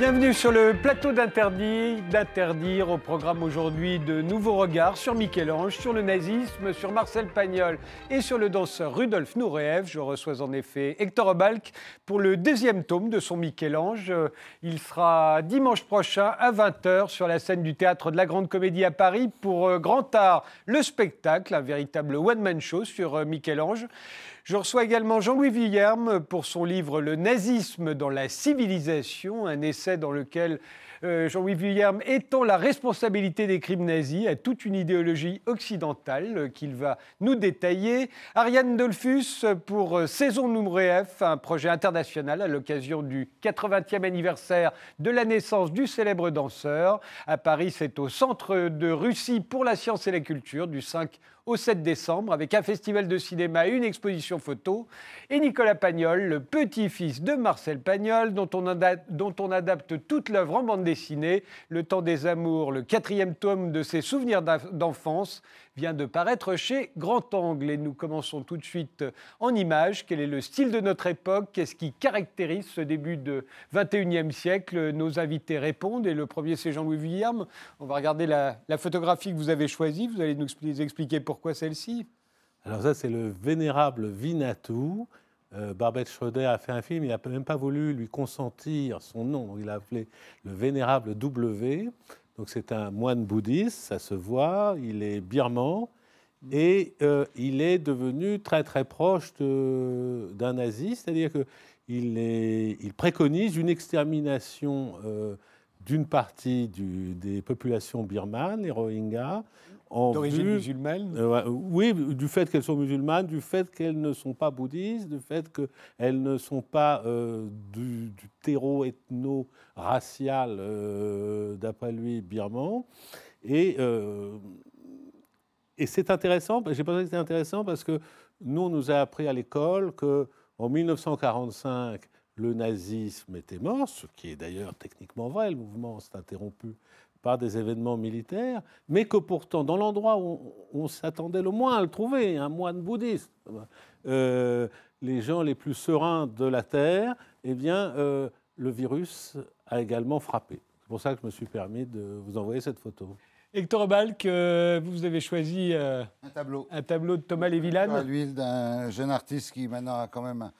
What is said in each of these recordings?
Bienvenue sur le plateau d'Interdit, d'Interdire au programme aujourd'hui de nouveaux regards sur Michel-Ange, sur le nazisme, sur Marcel Pagnol et sur le danseur Rudolf Nureyev. Je reçois en effet Hector Obalk pour le deuxième tome de son Michel-Ange. Il sera dimanche prochain à 20h sur la scène du théâtre de la Grande Comédie à Paris pour euh, Grand Art, le spectacle, un véritable one-man show sur euh, Michel-Ange. Je reçois également Jean-Louis Villerme pour son livre Le nazisme dans la civilisation, un essai dans lequel euh, Jean-Louis Villerme étend la responsabilité des crimes nazis à toute une idéologie occidentale qu'il va nous détailler. Ariane Dolphus pour euh, Saison numéro F, un projet international à l'occasion du 80e anniversaire de la naissance du célèbre danseur. À Paris, c'est au Centre de Russie pour la science et la culture du 5 au 7 décembre avec un festival de cinéma et une exposition photo. Et Nicolas Pagnol, le petit-fils de Marcel Pagnol, dont on, dont on adapte toute l'œuvre en bande dessinée, Le temps des amours, le quatrième tome de ses souvenirs d'enfance, vient de paraître chez Grand Angle. Et nous commençons tout de suite en images. Quel est le style de notre époque? Qu'est-ce qui caractérise ce début de 21e siècle? Nos invités répondent. Et le premier, c'est Jean-Louis Villarme. On va regarder la, photographie que vous avez choisie. Vous allez nous expliquer pourquoi celle-ci. Alors ça, c'est le vénérable Vinatou. Euh, Barbette Schroeder a fait un film, il n'a même pas voulu lui consentir son nom, il a appelé le vénérable W. Donc c'est un moine bouddhiste, ça se voit, il est birman et euh, il est devenu très très proche d'un nazi, c'est-à-dire qu'il il préconise une extermination euh, d'une partie des populations birmanes, les Rohingyas, D'origine musulmane euh, Oui, du fait qu'elles sont musulmanes, du fait qu'elles ne sont pas bouddhistes, du fait qu'elles ne sont pas euh, du, terreau ethno-racial, euh, d'après lui, birman. Et, et c'est intéressant, j'ai pensé que c'était intéressant parce que nous, on nous a appris à l'école qu'en 1945, le nazisme était mort, ce qui est d'ailleurs techniquement vrai, le mouvement s'est interrompu par des événements militaires, mais que pourtant, dans l'endroit où on, s'attendait le moins à le trouver, un moine bouddhiste, euh, les gens les plus sereins de la Terre, eh bien, euh, le virus a également frappé. C'est pour ça que je me suis permis de vous envoyer cette photo. Hector Balk, euh, vous avez choisi un tableau. Un tableau de Thomas Lévillane. À l'huile d'un jeune artiste qui maintenant a quand même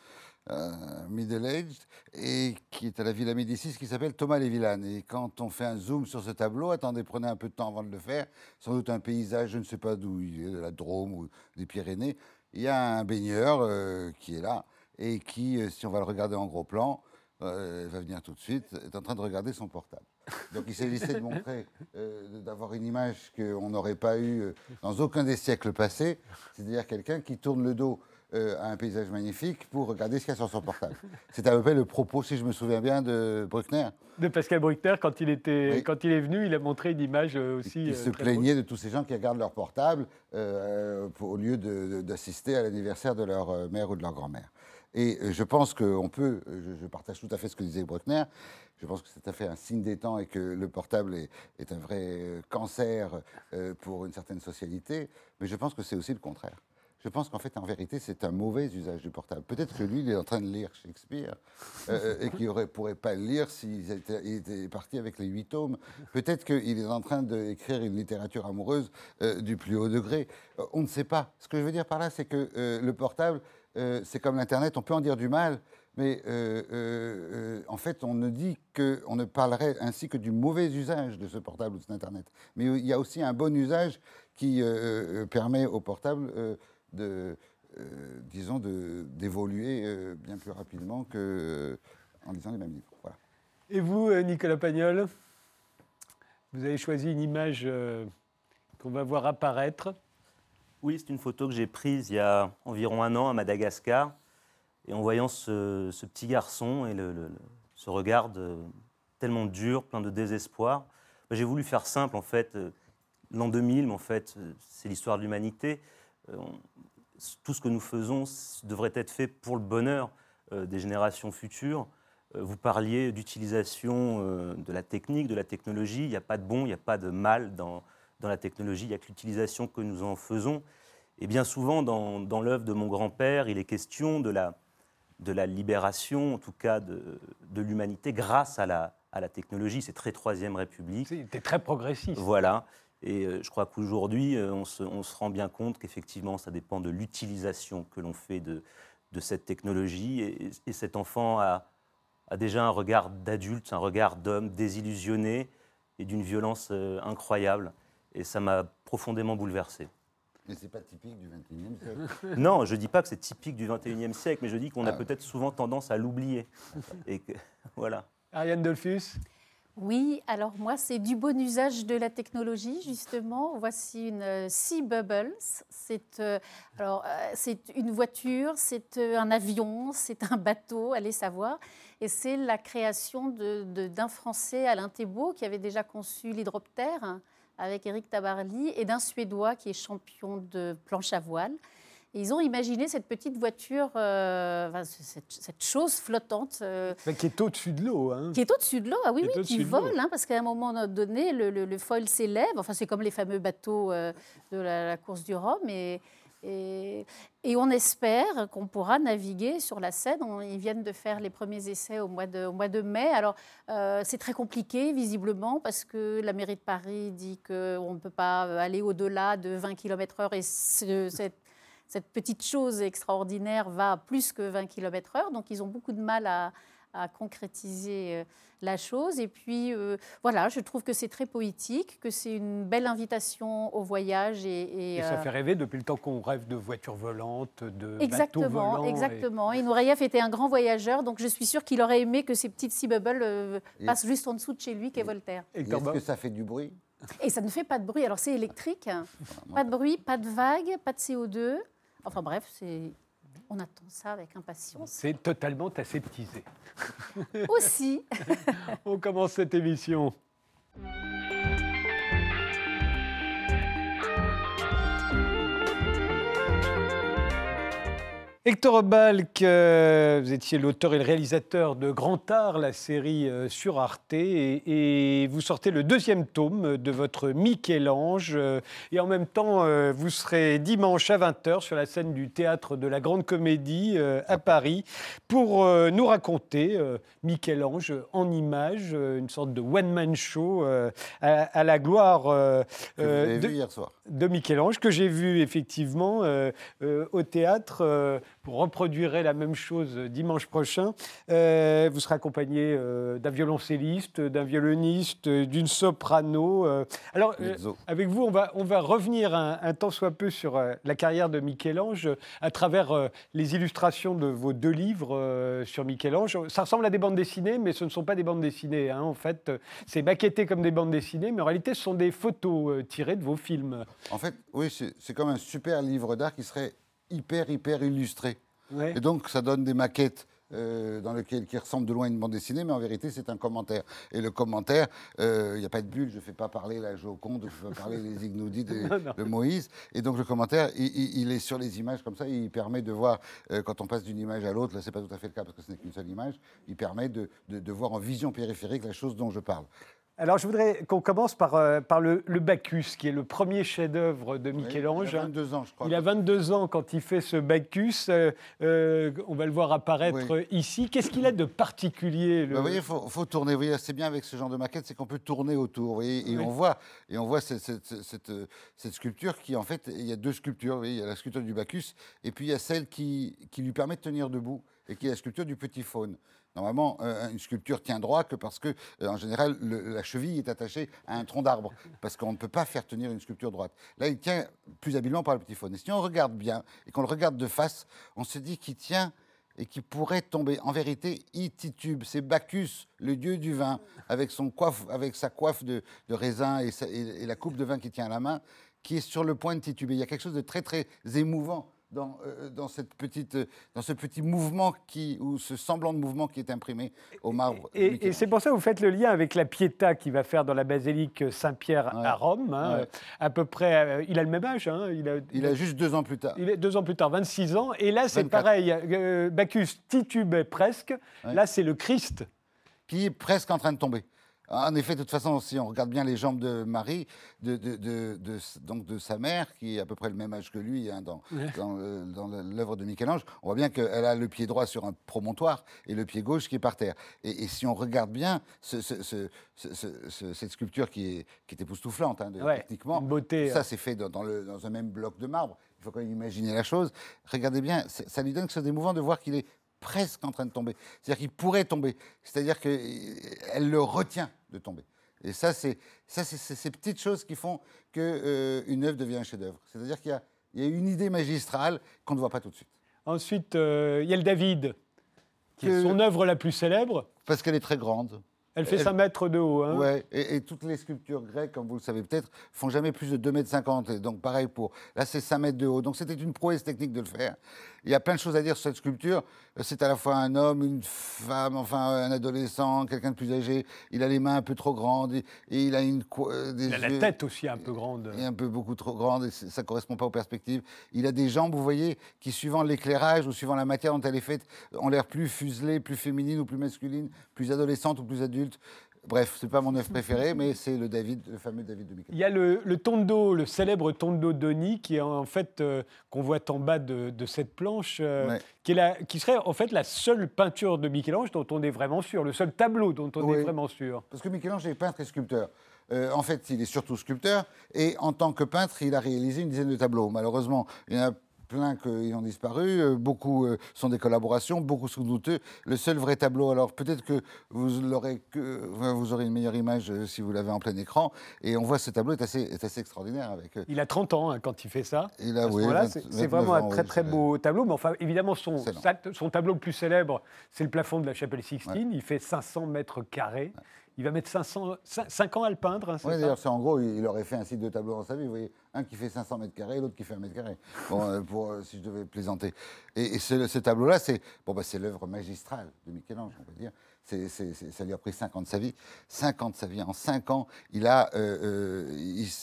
middle-aged, et qui est à la Villa Médicis, qui s'appelle Thomas Lévillane. Et quand on fait un zoom sur ce tableau, attendez, prenez un peu de temps avant de le faire, sans doute un paysage, je ne sais pas d'où il est, de la Drôme ou des Pyrénées, il y a un baigneur euh, qui est là, et qui, euh, si on va le regarder en gros plan, va venir tout de suite, est en train de regarder son portable. Donc il s'agissait de montrer, d'avoir une image qu'on n'aurait pas eue dans aucun des siècles passés, c'est-à-dire quelqu'un qui tourne le dos euh, un paysage magnifique pour regarder ce qu'il y a sur son portable. C'est à peu près le propos, si je me souviens bien, de Bruckner. De Pascal Bruckner, quand il, était, quand il est venu, il a montré une image euh, aussi. Il, euh, se plaignait de tous ces gens qui regardent leur portable au lieu d'assister à l'anniversaire de leur mère ou de leur grand-mère. Et je pense qu'on peut, je, partage tout à fait ce que disait Bruckner, je pense que c'est tout à fait un signe des temps et que le portable est, est un vrai cancer pour une certaine socialité, mais je pense que c'est aussi le contraire je pense qu'en fait, en vérité, c'est un mauvais usage du portable. Peut-être que lui, il est en train de lire Shakespeare euh, et qu'il ne pourrait pas le lire s'il était, parti avec les huit tomes. Peut-être qu'il est en train d'écrire une littérature amoureuse euh, du plus haut degré. Euh, on ne sait pas. Ce que je veux dire par là, c'est que le portable, c'est comme l'Internet, on peut en dire du mal, mais en fait, on ne dit que, on ne parlerait ainsi que du mauvais usage de ce portable ou de cet Internet. Mais il y a aussi un bon usage qui permet au portable de, euh, disons, d'évoluer euh, bien plus rapidement qu'en euh, en lisant les mêmes livres. Voilà. Et vous, Nicolas Pagnol, vous avez choisi une image qu'on va voir apparaître. Oui, c'est une photo que j'ai prise il y a environ un an à Madagascar. Et en voyant ce, petit garçon et le, ce regard tellement dur, plein de désespoir, bah, j'ai voulu faire simple en fait. L'an 2000, mais en fait, c'est l'histoire de l'humanité. Euh, tout ce que nous faisons devrait être fait pour le bonheur euh, des générations futures. Euh, vous parliez d'utilisation de la technique, de la technologie. Il n'y a pas de bon, il n'y a pas de mal dans, dans la technologie. Il n'y a que l'utilisation que nous en faisons. Et bien souvent, dans, dans l'œuvre de mon grand-père, il est question de la, de la libération, en tout cas de, de l'humanité, grâce à la, à la technologie. C'est très Troisième République. C'était très progressiste. Voilà. Et euh, je crois qu'aujourd'hui, euh, on se, on se rend bien compte qu'effectivement, ça dépend de l'utilisation que l'on fait de, de cette technologie. Et, et cet enfant a, a déjà un regard d'adulte, un regard d'homme désillusionné et d'une violence euh, incroyable. Et ça m'a profondément bouleversé. Mais c'est pas typique du 21e siècle. Non, je dis pas que c'est typique du 21e siècle, mais je dis qu'on a Ah. peut-être souvent tendance à l'oublier. Et que, voilà. Ariane Dolphus? Oui, alors moi, c'est du bon usage de la technologie, justement. Voici une euh, Sea Bubbles. C'est euh, alors, euh, c'est une voiture, c'est un avion, c'est un bateau, allez savoir. Et c'est la création d'un Français, Alain Thébault, qui avait déjà conçu l'hydroptère hein, avec Éric Tabarly, et d'un Suédois qui est champion de planche à voile. Et ils ont imaginé cette petite voiture, euh, enfin, cette, cette chose flottante. euh, Qui est au-dessus de l'eau. Hein. qui est au-dessus de l'eau, ah oui, Qui oui, qui vole, hein, parce qu'à un moment donné, le, le- le foil s'élève. Enfin, c'est comme les fameux bateaux euh, de la, la course du Rhum. Et, et, et on espère qu'on pourra naviguer sur la Seine. On- ils viennent de faire les premiers essais au mois de, au mois de mai. Alors, euh, c'est très compliqué, visiblement, parce que la mairie de Paris dit qu'on ne peut pas aller au-delà de 20 km/h. Et ce- cette, cette petite chose extraordinaire va à plus que 20 km/h. Donc, ils ont beaucoup de mal à, à concrétiser euh, la chose. Et puis, euh, voilà, je trouve que c'est très poétique, que c'est une belle invitation au voyage. Et, et, Et ça euh, fait rêver depuis le temps qu'on rêve de voitures volantes, de bateaux Exactement, volants. et- exactement. Et Nourayev était un grand voyageur, donc je suis sûre qu'il aurait aimé que ces petites sea bubbles euh, Et- passent juste en dessous de chez lui, qu'est Voltaire. Et Et Est-ce que ça fait du bruit? Et ça ne fait pas de bruit. Alors c'est électrique, pas de bruit, pas de vagues, pas de CO2. Enfin bref, c'est... on attend ça avec impatience. C'est totalement aseptisé. Aussi, On commence cette émission. Hector Balk, euh, vous étiez l'auteur et le réalisateur de Grand Art, la série euh, sur Arte, et, et vous sortez le deuxième tome de votre Michel-Ange. euh, et en même temps, vous serez dimanche à 20h sur la scène du théâtre de la Grande Comédie à Paris pour nous raconter Michel-Ange en images, une sorte de one-man show à, à la gloire de, de Michel-Ange, que j'ai vu effectivement au théâtre. Vous reproduirez la même chose dimanche prochain. Euh, vous serez accompagné euh, d'un violoncelliste, d'un violoniste, d'une soprano. euh. Alors, avec vous, on va, on va revenir un, un temps soit peu sur la carrière de Michel-Ange à travers les illustrations de vos deux livres sur Michel-Ange. Ça ressemble à des bandes dessinées, mais ce ne sont pas des bandes dessinées. hein. En fait, c'est maquetté comme des bandes dessinées, mais en réalité, ce sont des photos tirées de vos films. En fait, oui, c'est comme un super livre d'art qui serait hyper, hyper illustré. Ouais. Et donc, ça donne des maquettes euh, dans lesquelles qui ressemblent de loin à une bande dessinée, mais en vérité, c'est un commentaire. Et le commentaire, euh, il n'y a pas de bulle, je ne fais pas parler la Joconde, je ne fais pas parler les Ignoudis de, Moïse. Et donc, le commentaire, il, est sur les images comme ça, il permet de voir, euh, quand on passe d'une image à l'autre, là, ce n'est pas tout à fait le cas parce que ce n'est qu'une seule image, il permet de, de- de voir en vision périphérique la chose dont je parle. Alors, je voudrais qu'on commence par, euh, par le, le Bacchus, qui est le premier chef-d'œuvre de Oui, Michel-Ange. Il a 22 ans, je crois. Il a 22 ans quand il fait ce Bacchus. euh, euh, on va le voir apparaître Oui. ici. Qu'est-ce qu'il a de particulier le- Bah, vous voyez, il faut, faut tourner. Vous voyez, c'est bien avec ce genre de maquette, c'est qu'on peut tourner autour. Vous voyez, et Oui. on voit, et on voit cette, cette- cette, cette sculpture qui, en fait, il y a deux sculptures. Vous voyez, il y a la sculpture du Bacchus, et puis il y a celle qui, qui lui permet de tenir debout, et qui est la sculpture du petit faune. Normalement, euh, une sculpture tient droit que parce que, euh, en général, la cheville est attachée à un tronc d'arbre, parce qu'on ne peut pas faire tenir une sculpture droite. Là, il tient plus habilement par le petit faune. Et si on regarde bien et qu'on le regarde de face, on se dit qu'il tient et qui pourrait tomber. En vérité, il titube. C'est Bacchus, le dieu du vin, avec, son coiffe, avec sa coiffe de, raisin et, la coupe de vin qu'il tient à la main, qui est sur le point de tituber. Il y a quelque chose de très, très émouvant dans, euh, dans, cette petite, euh, dans ce petit mouvement qui, ou ce semblant de mouvement qui est imprimé au marbre. Et, c'est pour ça que vous faites le lien avec la Pietà qu'il va faire dans la basilique Saint-Pierre Ouais. à Rome. hein, Ouais. À peu près, euh, il a le même âge. hein, il, a, Il a juste deux ans plus tard. il est deux ans plus tard, 26 ans. Et là, c'est 24. pareil. euh, Bacchus titube presque. Ouais. Là, c'est le Christ. qui est presque en train de tomber. En effet, de toute façon, si on regarde bien les jambes de Marie, de, de, de- de- donc de sa mère, qui est à peu près le même âge que lui hein, dans, Ouais. dans, le- dans le- l'œuvre de Michel-Ange, on voit bien qu'elle a le pied droit sur un promontoire et le pied gauche qui est par terre. Et, et si on regarde bien ce- ce- ce- ce- ce- ce- cette sculpture qui est, qui est époustouflante, hein, Ouais, techniquement, beauté. ça c'est fait dans, dans le- dans un même bloc de marbre. Il faut quand même imaginer la chose. Regardez bien, c'est- ça lui donne quelque chose d'émouvant de voir qu'il est presque en train de tomber. C'est-à-dire qu'il pourrait tomber. C'est-à-dire qu'elle le retient de tomber. Et ça, c'est ces petites choses qui font qu'une œuvre devient un chef-d'œuvre. C'est-à-dire qu'il y a, il y a une idée magistrale qu'on ne voit pas tout de suite. Ensuite, euh, il y a le David, qui est son œuvre la plus célèbre. Parce qu'elle est très grande. Elle fait Elle- 5 mètres de haut. hein. Ouais, et, et toutes les sculptures grecques, comme vous le savez peut-être, font jamais plus de 2,50 m. Et donc, pareil pour. Là, c'est 5 mètres de haut. Donc, c'était une prouesse technique de le faire. Il y a plein de choses à dire sur cette sculpture. Euh, C'est à la fois un homme, une femme, enfin, un adolescent, quelqu'un de plus âgé. Il a les mains un peu trop grandes et, et il a une. euh, des Il a la tête aussi un peu grande. est un peu beaucoup trop grande et ça ne correspond pas aux perspectives. Il a des jambes, vous voyez, qui suivant l'éclairage ou suivant la matière dont elle est faite, ont l'air plus fuselées, plus féminines ou plus masculines, plus adolescentes ou plus adultes. Bref, c'est pas mon œuvre préférée, mais c'est le David, le fameux David de Michel. Il y a le, le tondo, le célèbre tondo Doni, qui est en fait euh, qu'on voit en bas de, de cette planche, euh, Ouais. qui, est la- qui serait en fait la seule peinture de Michel-Ange dont on est vraiment sûr, le seul tableau dont on est vraiment sûr. Parce que Michel-Ange est peintre et sculpteur. Euh, en fait, il est surtout sculpteur et en tant que peintre, il a réalisé une dizaine de tableaux. Malheureusement, il y en a plein qui ont disparu, euh, beaucoup euh, sont des collaborations, beaucoup sont douteux. Le seul vrai tableau, alors peut-être que vous, que, aurez une meilleure image euh, si vous l'avez en plein écran, et on voit ce tableau est assez, est assez extraordinaire. Avec, Il a 30 ans hein, quand il fait ça. il a, À ce oui, moment-là, 20 c'est c'est 29 vraiment un très oui, très beau tableau. Mais enfin, évidemment, son, Excellent. sa- son tableau le plus célèbre, c'est le plafond de la chapelle Sixtine. Il fait 500 mètres carrés. Il va mettre 500, 5 ans à le peindre. hein, Oui, d'ailleurs, c'est en gros, il aurait fait un site de tableau dans sa vie. Vous voyez, un qui fait 500 mètres carrés, l'autre qui fait 1 mètre carré. Bon, euh, pour, euh, si je devais plaisanter. Et, et ce, ce tableau-là, c'est bon, bah, l'œuvre magistrale de Michel-Ange, on peut dire. Ça lui a pris 5 ans de sa vie. 5 ans de sa vie. En 5 ans, il, a, euh,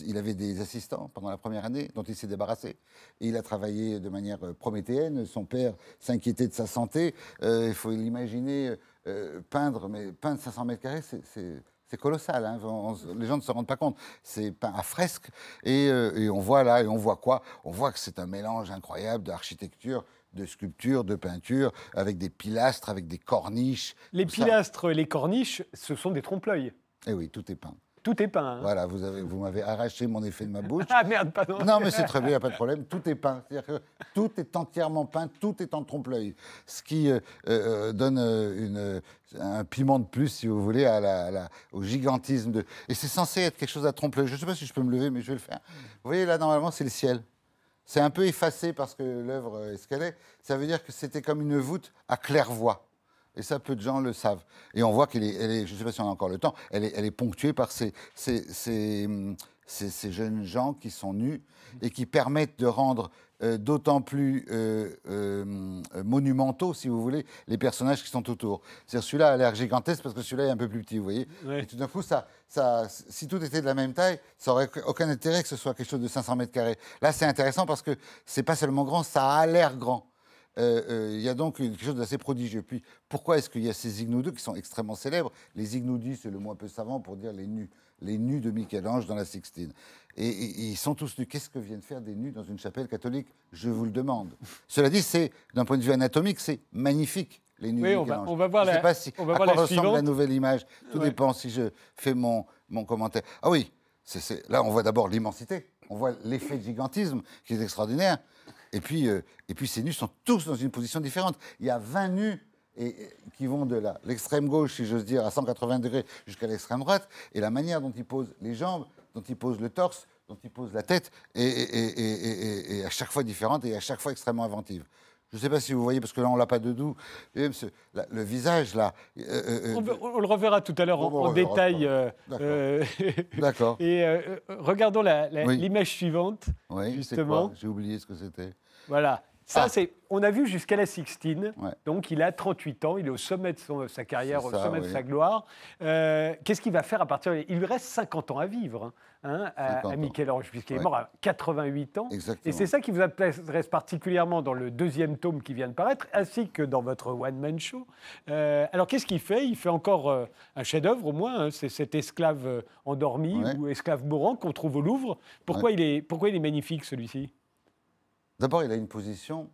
il, avait des assistants pendant la première année dont il s'est débarrassé. Et il a travaillé de manière prométhéenne. Son père s'inquiétait de sa santé. Euh, il faut l'imaginer euh, peindre, mais peindre 500 mètres carrés, c'est- colossal, hein. On- on- les gens ne se rendent pas compte. C'est peint à fresque et, euh, et on voit là, et on voit quoi? On voit que c'est un mélange incroyable d'architecture, de sculpture, de peinture, avec des pilastres, avec des corniches. Les tout ça. pilastres, les corniches, ce sont des trompe-l'œil. Eh oui, tout est peint. Tout est peint. hein. Voilà, vous avez, vous m'avez arraché mon effet de ma bouche. Ah merde, pardon. Non, mais c'est très bien, il n'y a pas de problème. Tout est peint. C'est-à-dire que tout est entièrement peint, tout est en trompe-l'œil. Ce qui euh, euh, donne euh, une, un piment de plus, si vous voulez, à la- à la- au gigantisme. De... Et c'est censé être quelque chose à trompe-l'œil. Je ne sais pas si je peux me lever, mais je vais le faire. Vous voyez, là, normalement, c'est le ciel. C'est un peu effacé parce que l'œuvre est ce qu'elle est. Ça veut dire que c'était comme une voûte à claire-voie. Et ça, peu de gens le savent. Et on voit qu'elle est, elle est- je ne sais pas si on a encore le temps, elle est, elle est ponctuée par ces, ces, ces, ces- ces jeunes gens qui sont nus et qui permettent de rendre euh, d'autant plus euh, euh, monumentaux, si vous voulez, les personnages qui sont autour. C'est-à-dire celui-là a l'air gigantesque parce que celui-là est un peu plus petit, vous voyez. Ouais. Et tout d'un coup, ça, ça, si tout était de la même taille, ça aurait aucun intérêt que ce soit quelque chose de 500 mètres carrés. Là, c'est intéressant parce que c'est pas seulement grand, ça a l'air grand. Euh, euh, il y a donc quelque chose d'assez prodigieux. Puis, pourquoi est-ce qu'il y a ces ignoudus qui sont extrêmement célèbres? Les ignoudis, c'est le mot un peu savant pour dire les nus. Les nus de Michel-Ange dans la Sixtine. Et, et- et ils sont tous nus. Qu'est-ce que viennent faire des nus dans une chapelle catholique? Je vous le demande. Cela dit, c'est d'un point de vue anatomique, c'est magnifique. Les nus Oui, de on va- Michel-Ange. on va voir Je sais la- pas si, on va à voir quoi la ressemble la nouvelle image. Tout Ouais. dépend si je fais mon, mon commentaire. Ah oui, c'est- c'est- là, on voit d'abord l'immensité. On voit l'effet de gigantisme qui est extraordinaire. Et puis, euh, et puis ces nus sont tous dans une position différente. Il y a 20 nus et, qui vont de l'extrême gauche, si j'ose dire, à 180 degrés jusqu'à l'extrême droite. Et la manière dont ils posent les jambes, dont ils posent le torse, dont ils posent la tête, est à chaque fois différente et à chaque fois extrêmement inventive. Je ne sais pas si vous voyez, parce que là, on l'a pas de doux. Le visage, là. euh, euh, On, euh, on le reverra tout à l'heure en, détail. euh, D'accord. et euh, regardons la- la- Oui. l'image suivante. Oui, justement. J'ai oublié ce que c'était. Voilà. Ça, Ah. c'est. On a vu jusqu'à la Sixtine. Ouais. Donc, il a 38 ans. Il est au sommet de son- sa carrière, au sommet de sa gloire. Euh, Qu'est-ce qu'il va faire à partir de... Il lui reste 50 ans à vivre, hein, à, 50 à ans. Michel-Ange, puisqu'il est mort à 88 ans. Exactement. Et c'est ça qui vous intéresse particulièrement dans le deuxième tome qui vient de paraître, ainsi que dans votre one-man show. Euh, alors, qu'est-ce qu'il fait? Il fait encore euh, un chef-d'œuvre, au moins. hein, c'est cet esclave endormi Ouais. ou esclave mourant qu'on trouve au Louvre. Pourquoi, il, est, pourquoi il est magnifique, celui-ci? D'abord, il a une position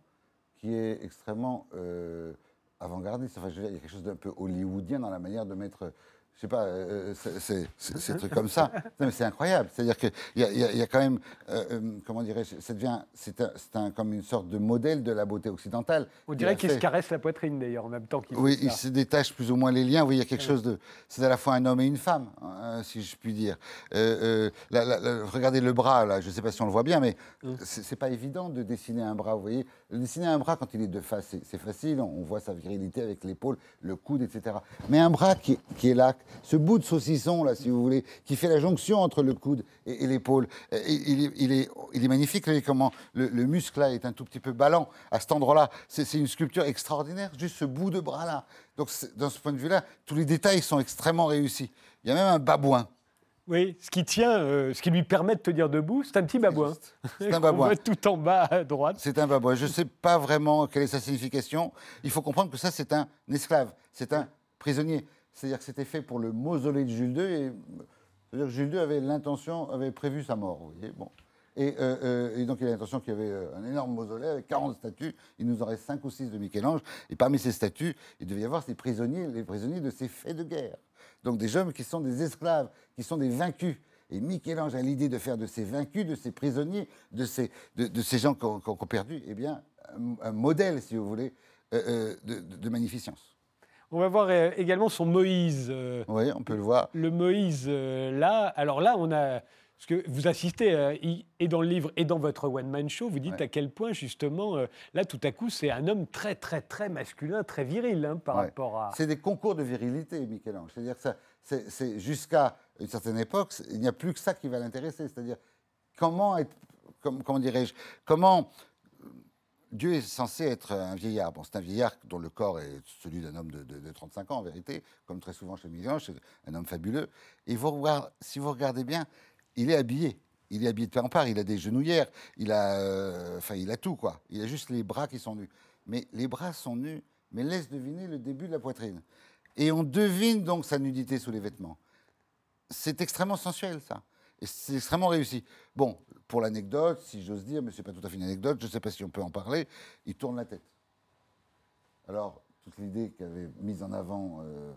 qui est extrêmement euh, avant-gardiste. Enfin, je il y a quelque chose d'un peu hollywoodien dans la manière de mettre. Je sais pas, euh, c'est- c'est- c'est- ces trucs comme ça. Non, mais c'est incroyable. C'est-à-dire qu'il y, y a- il y a quand même, euh, euh, comment dirais-je, ça devient, c'est un, un- comme une sorte de modèle de la beauté occidentale. On dirait qu'il se caresse la poitrine, d'ailleurs, en même temps qu'il Oui, il se détache plus ou moins les liens. Oui, il y a quelque chose de. C'est à la fois un homme et une femme, hein, si je puis dire. Euh, euh, la- la- la- regardez le bras, là, je ne sais pas si on le voit bien, mais Mm. c'est pas évident de dessiner un bras, vous voyez. Dessiner un bras, quand il est de face, c'est- facile, on voit sa virilité avec l'épaule, le coude, etc. Mais un bras qui, est là, ce bout de saucisson, là, si vous voulez, qui fait la jonction entre le coude et, l'épaule, euh, il, est- magnifique, comment le, le muscle, là, est un tout petit peu ballant à cet endroit-là. C'est une sculpture extraordinaire, juste ce bout de bras-là. Donc, dans ce point de vue-là, tous les détails sont extrêmement réussis. Il y a même un babouin. Oui, ce qui tient, euh, ce qui lui permet de tenir debout, c'est un petit babouin. C'est un babouin. voit tout en bas à droite. C'est un babouin. Je ne sais pas vraiment quelle est sa signification. Il faut comprendre que ça, c'est un esclave, c'est un prisonnier. C'est-à-dire que c'était fait pour le mausolée de Jules II. Et, c'est-à-dire que Jules II avait l'intention, avait prévu sa mort. Vous voyez bon. et, euh, euh, et donc, il a l'intention qu'il y avait un énorme mausolée avec 40 statues. Il nous en reste 5 ou 6 de Michel-Ange. Et parmi ces statues, il devait y avoir ces prisonniers, les prisonniers de ces faits de guerre. Donc, des hommes qui sont des esclaves, qui sont des vaincus. Et Michel-Ange a l'idée de faire de ces vaincus, de ces prisonniers, de ces, de, de ces gens qui ont, qui ont perdu, eh bien, un, un modèle, si vous voulez, euh, euh, de, magnificence. On va voir euh, également son Moïse. Oui, on peut le voir. le Moïse, là, alors là, on a. Parce que vous assistez, euh, et dans le livre et dans votre one-man show, vous dites Ouais. à quel point, justement, euh, là, tout à coup, c'est un homme très, très, très masculin, très viril hein, par Ouais. rapport à. C'est des concours de virilité, Michel-Ange. C'est-à-dire que c'est, jusqu'à une certaine époque, il n'y a plus que ça qui va l'intéresser. C'est-à-dire comment être, comme- comment dirais-je, comment euh, Dieu est censé être un vieillard. Bon, c'est un vieillard dont le corps est celui d'un homme de, de- de 35 ans, en vérité, comme très souvent chez Michel-Ange, un homme fabuleux. Et vous regardez- si vous regardez bien, il est habillé. Il est habillé de part en part. Il a des genouillères. Il a, euh, il a tout quoi. Il a juste les bras qui sont nus. Mais les bras sont nus, mais laisse deviner le début de la poitrine. Et on devine donc sa nudité sous les vêtements. C'est extrêmement sensuel, ça. Et c'est extrêmement réussi. Bon, pour l'anecdote, si j'ose dire, mais ce n'est pas tout à fait une anecdote, je ne sais pas si on peut en parler, il tourne la tête. Alors, toute l'idée qu'avait mise en avant euh,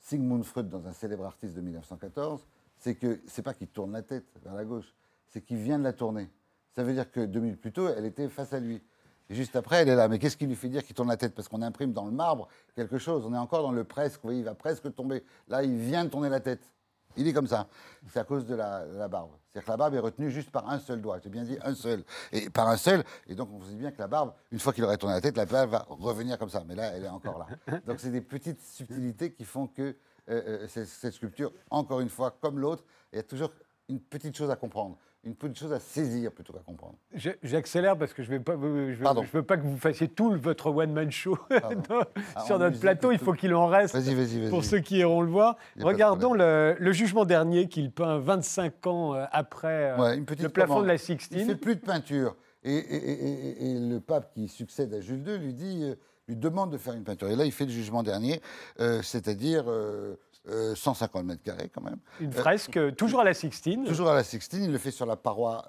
Sigmund Freud dans un célèbre artiste de 1914, c'est que c'est pas qu'il tourne la tête vers la gauche, c'est qu'il vient de la tourner. Ça veut dire que deux minutes plus tôt, elle était face à lui. Juste après, elle est là. Mais qu'est-ce qui lui fait dire qu'il tourne la tête? Parce qu'on imprime dans le marbre quelque chose. On est encore dans le presque. Vous voyez, il va presque tomber. Là, il vient de tourner la tête. Il est comme ça. C'est à cause de la, de la barbe. C'est-à-dire que la barbe est retenue juste par un seul doigt. J'ai bien dit un seul. Et par un seul. Et donc, on se dit bien que la barbe, une fois qu'il aurait tourné la tête, la barbe va revenir comme ça. Mais là, elle est encore là. Donc, c'est des petites subtilités qui font que euh, euh, cette, sculpture, encore une fois, comme l'autre, il y a toujours une petite chose à comprendre. Une petite chose à saisir plutôt qu'à comprendre. J'accélère parce que je ne veux, pas que vous fassiez tout le- votre one-man show dans- Ah, sur notre plateau. Il faut qu'il en reste. Vas-y, vas-y, vas-y. Pour ceux qui iront le voir, Y regardons le, le jugement dernier qu'il peint 25 ans euh, après Ouais, une petite le plafond commande. de la Il fait Sixtine. plus de peinture. Et, et- et- et- et le pape qui succède à Jules II lui dit, euh, lui demande de faire une peinture. Et là, il fait le jugement dernier, euh, c'est-à-dire euh, euh, 150 mètres carrés quand même. Une fresque, toujours à la Sixtine. Toujours à la Sixtine, il le fait sur la paroi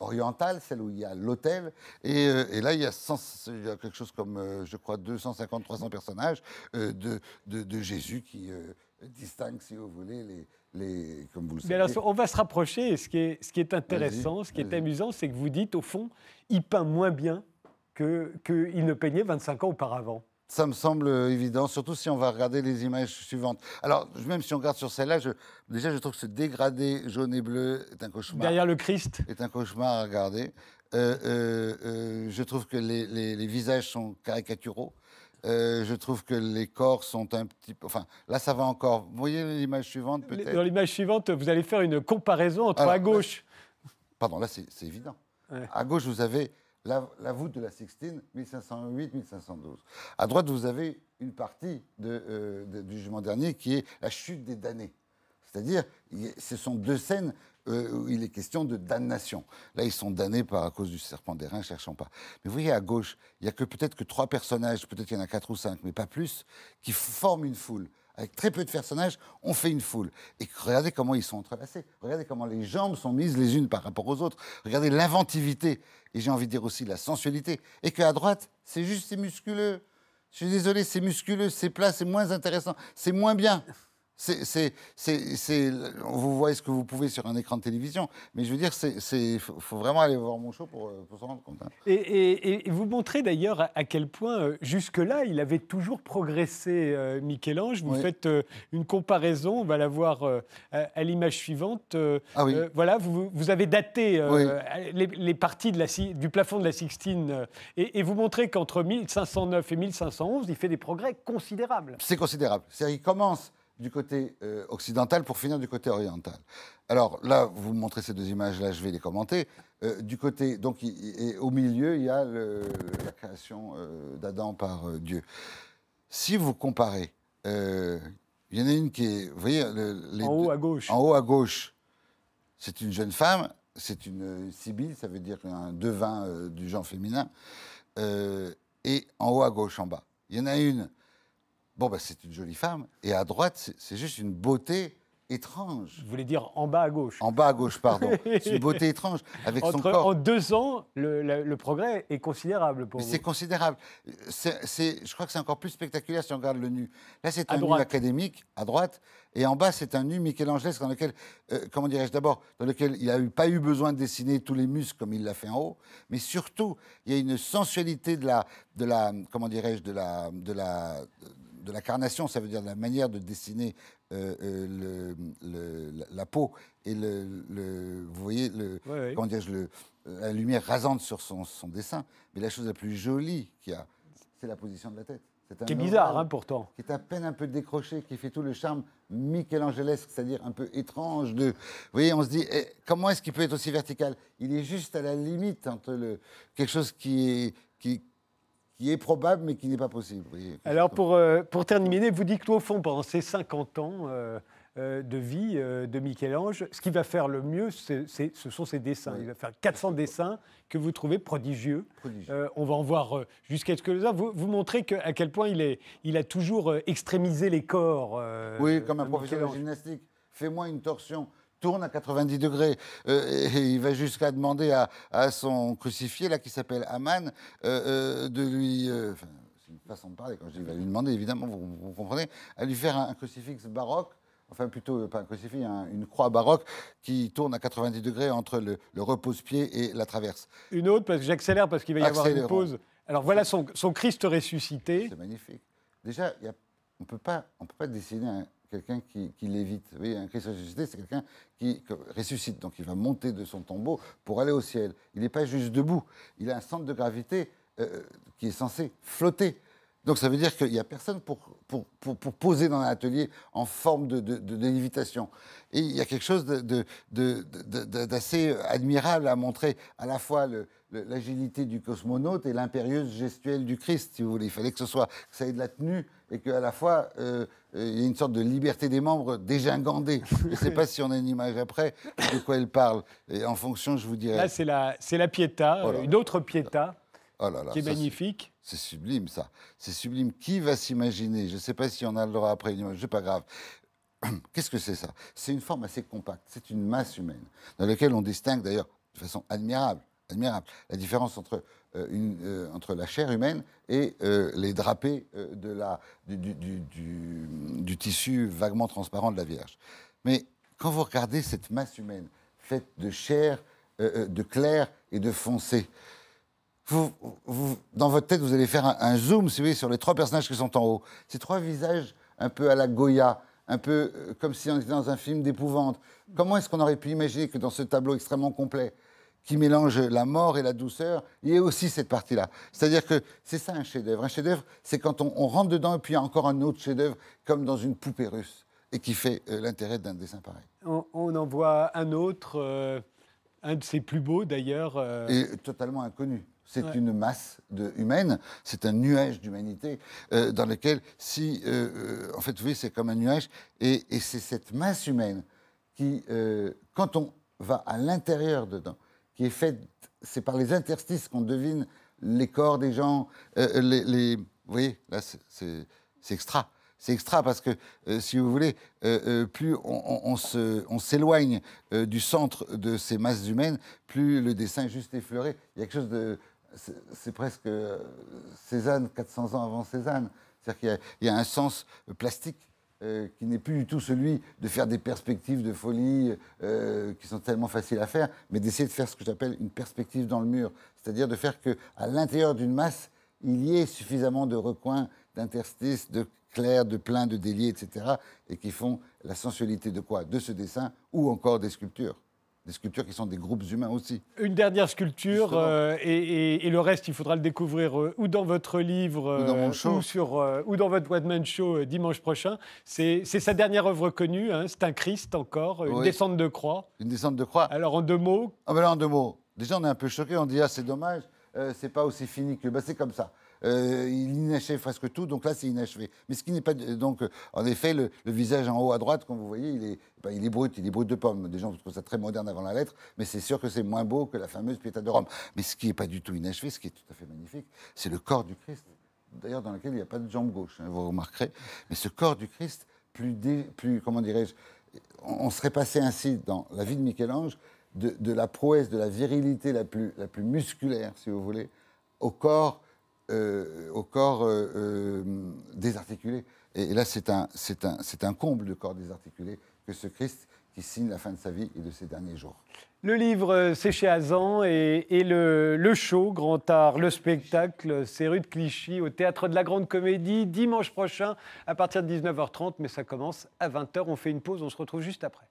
orientale, celle où il y a l'autel. Et, là, il y, a 100 il y a quelque chose comme, je crois, 250-300 personnages de, de- de Jésus qui distinguent, si vous voulez, les, les comme vous le Mais savez. alors, on va se rapprocher. Et ce qui est, ce qui est intéressant, ce qui est amusant, c'est que vous dites, au fond, il peint moins bien qu'il que ne peignait 25 ans auparavant. Ça me semble euh, évident, surtout si on va regarder les images suivantes. Alors, même si on regarde sur celle-là, je- déjà, je trouve que ce dégradé jaune et bleu est un cauchemar. Derrière le Christ. est un cauchemar à regarder. Euh, euh, euh, je trouve que les, les- les visages sont caricaturaux. Euh, je trouve que les corps sont un petit peu. Enfin, là, ça va encore. Vous voyez l'image suivante, peut-être Dans l'image suivante, vous allez faire une comparaison entre Alors, à gauche. Pardon, là, c'est évident. Ouais. À gauche, vous avez la, la voûte de la Sixtine, 1508-1512. À droite, vous avez une partie de, euh, de- du jugement dernier qui est la chute des damnés. C'est-à-dire, ce sont deux scènes euh, où il est question de damnation. Là, ils sont damnés par à cause du serpent d'airain, cherchons pas. Mais vous voyez, à gauche, il n'y a que peut-être que trois personnages, peut-être qu'il y en a quatre ou cinq, mais pas plus, qui forment une foule. Avec très peu de personnages, on fait une foule. Et regardez comment ils sont entrelacés. Regardez comment les jambes sont mises les unes par rapport aux autres. Regardez l'inventivité. Et j'ai envie de dire aussi la sensualité. Et qu'à droite, c'est juste, c'est musculeux. Je suis désolé, c'est musculeux, c'est plat, c'est moins intéressant, c'est moins bien. C'est, c'est, c'est, c'est- vous voyez ce que vous pouvez sur un écran de télévision, mais je veux dire, c'est, faut, faut vraiment aller voir mon show pour, euh, pour s'en rendre compte. hein. Et, et- et vous montrez d'ailleurs à, quel point, euh, jusque-là, il avait toujours progressé, euh, Michel-Ange. Vous Oui. faites euh, une comparaison, on va la voir euh, à, à l'image suivante. Ah oui. voilà, vous, vous avez daté Oui. les, les parties de la, si- du plafond de la Sixtine et, et vous montrez qu'entre 1509 et 1511, il fait des progrès considérables. C'est considérable. C'est-à-dire qu'il commence du côté euh, occidental pour finir du côté oriental. Alors là, vous me montrez ces deux images-là, je vais les commenter. Euh, du côté, donc, et au milieu, il y a le- la création euh, d'Adam par Dieu. Si vous comparez, il y en a une qui est, vous voyez, le- les en haut deux- à gauche. En haut à gauche, c'est une jeune femme, c'est une sibylle, ça veut dire un devin du genre féminin. Et en haut à gauche, en bas, il y en a une. Bon, bah, c'est une jolie femme. Et à droite, c'est- juste une beauté étrange. Je voulais dire en bas à gauche. En bas à gauche, pardon. C'est une beauté étrange, avec son corps. en deux ans, le, le- le progrès est considérable pour Mais vous. C'est considérable. C'est- je crois que c'est encore plus spectaculaire si on regarde le nu. Là, c'est un droite. nu académique, à droite, et en bas, c'est un nu michelangelesque dans lequel, euh, comment dirais-je d'abord, dans lequel il n'a pas eu besoin de dessiner tous les muscles comme il l'a fait en haut, mais surtout, il y a une sensualité de la, de la comment dirais-je, de la, de la, de la carnation, ça veut dire de la manière de dessiner euh, euh, le- le- la, peau et le, le- vous voyez le, Ouais, comment dirais-je, le- la lumière rasante sur son, son dessin. Mais la chose la plus jolie qu'il y a, c'est la position de la tête. C'est Qui est bizarre, hein, pourtant. Qui est à peine un peu décroché, qui fait tout le charme michelangelesque, c'est-à-dire un peu étrange. De, vous voyez, on se dit, eh, comment est-ce qu'il peut être aussi vertical? Il est juste à la limite entre le, quelque chose qui est, qui, qui est probable, mais qui n'est pas possible. Alors pour, euh, pour terminer, vous dites qu'au fond, pendant ces 50 ans euh, euh, de vie de Michel-Ange, ce qui va faire le mieux, ce sont ses dessins. Oui. Il va faire 400 dessins que vous trouvez prodigieux. Prodigieux. On va en voir jusqu'à quelques-uns. Vous, vous montrez que, à quel point il, est, il a toujours extrémisé les corps. Oui, comme un professeur de gymnastique. Fais-moi une torsion, tourne à 90 degrés. Euh, et, il va jusqu'à demander à, à son crucifié, là, qui s'appelle Aman, euh, euh, de lui. c'est une façon de parler, quand je dis il va lui demander, évidemment, vous, vous comprenez, à lui faire un, un crucifix baroque. Enfin, plutôt, pas un crucifix, un- une croix baroque qui tourne à 90 degrés entre le, le repose-pied et la traverse. Une autre, parce que j'accélère parce qu'il va y avoir une pause. Alors voilà son, son Christ ressuscité. C'est magnifique. Déjà, y a- on ne peut pas dessiner un- quelqu'un qui, qui lévite. Vous voyez, un Christ ressuscité, c'est quelqu'un qui ressuscite. Donc, il va monter de son tombeau pour aller au ciel. Il n'est pas juste debout. Il a un centre de gravité euh, qui est censé flotter. Donc, ça veut dire qu'il n'y a personne pour, pour, pour, poser dans un atelier en forme de, de, lévitation. Et il y a quelque chose d'assez admirable à montrer à la fois l'agilité du cosmonaute et l'impérieuse gestuelle du Christ, si vous voulez. Il fallait que ce soit, que ça ait de la tenue et qu'à la fois, euh, euh, il y ait une sorte de liberté des membres dégingandée. Je ne sais pas si on a une image après de quoi elle parle. Et en fonction, je vous dirai. Là, c'est la, c'est la Pietà, Oh là euh, une autre Pietà Oh là qui est ça, magnifique. C'est sublime, ça. C'est sublime. Qui va s'imaginer? Je ne sais pas si on a le droit après une image, c'est pas grave. Qu'est-ce que c'est ça? C'est une forme assez compacte. C'est une masse humaine, dans laquelle on distingue d'ailleurs de façon admirable, admirable la différence entre, euh, euh, entre la chair humaine et euh, les drapés du, tissu vaguement transparent de la Vierge. Mais quand vous regardez cette masse humaine faite de chair, de clair et de foncé, dans votre tête, vous allez faire un, zoom, sur les trois personnages qui sont en haut. Ces trois visages un peu à la Goya, un peu comme si on était dans un film d'épouvante. Comment est-ce qu'on aurait pu imaginer que dans ce tableau extrêmement complet, qui mélange la mort et la douceur, il y ait aussi cette partie-là C'est-à-dire que c'est ça un chef-d'œuvre. Un chef-d'œuvre, c'est quand on, on rentre dedans et puis il y a encore un autre chef-d'œuvre, comme dans une poupée russe, et qui fait euh, l'intérêt d'un dessin pareil. On, on en voit un autre, euh, un de ses plus beaux d'ailleurs. euh, Et totalement inconnu. C'est Ouais. une masse de, humaine, c'est un nuage d'humanité dans lequel, si, en fait, vous voyez, c'est comme un nuage, et, et c'est cette masse humaine qui, quand on va à l'intérieur dedans, qui est faite, c'est par les interstices qu'on devine les corps des gens, euh, les, les- vous voyez, là, c'est- extra. C'est extra parce que, euh, si vous voulez, euh, euh, plus on, s'éloigne euh, du centre de ces masses humaines, plus le dessin est juste effleuré. Il y a quelque chose de... C'est presque euh, Cézanne, 400 ans avant Cézanne. C'est-à-dire qu'il y a- un sens euh, plastique euh, qui n'est plus du tout celui de faire des perspectives de folie euh, qui sont tellement faciles à faire, mais d'essayer de faire ce que j'appelle une perspective dans le mur. C'est-à-dire de faire qu'à l'intérieur d'une masse, il y ait suffisamment de recoins, d'interstices, de clairs, de pleins, de déliés, etc., et qui font la sensualité de quoi? De ce dessin ou encore des sculptures. Des sculptures qui sont des groupes humains aussi. Une dernière sculpture, euh, et, et- et le reste, il faudra le découvrir euh, ou dans votre livre, Ou dans mon euh, show. ou, sur, ou dans votre One Man Show dimanche prochain. C'est sa dernière œuvre connue, hein, c'est un Christ encore, une Oui. descente de croix. Une descente de croix. Alors en deux mots, Ah ben là, en deux mots. Déjà, on est un peu choqué. On dit ah c'est dommage, c'est pas aussi fini que. Bah, c'est comme ça. Euh, il inachève presque tout, donc là c'est inachevé. Mais ce qui n'est pas donc euh, en effet le, visage en haut à droite, comme vous voyez, il est, ben, il est brut, il est brut de pomme. Des gens trouvent ça très moderne avant la lettre, mais c'est sûr que c'est moins beau que la fameuse Pietà de Rome. Mais ce qui n'est pas du tout inachevé, ce qui est tout à fait magnifique, c'est le corps du Christ. D'ailleurs, dans lequel il n'y a pas de jambe gauche, hein, vous remarquerez. Mais ce corps du Christ, plus, comment dirais-je, on, serait passé ainsi dans la vie de Michel-Ange de, la prouesse, de la virilité la plus musculaire, si vous voulez, au corps, euh, au corps euh, euh, désarticulé. Et, là, c'est un, un, un comble de corps désarticulé que ce Christ qui signe la fin de sa vie et de ses derniers jours. le livre, c'est chez Azan, et, et le, le show, Grand Art, le spectacle, c'est rue de Clichy, au Théâtre de la Grande Comédie, dimanche prochain, à partir de 19h30, mais ça commence à 20h. On fait une pause, on se retrouve juste après.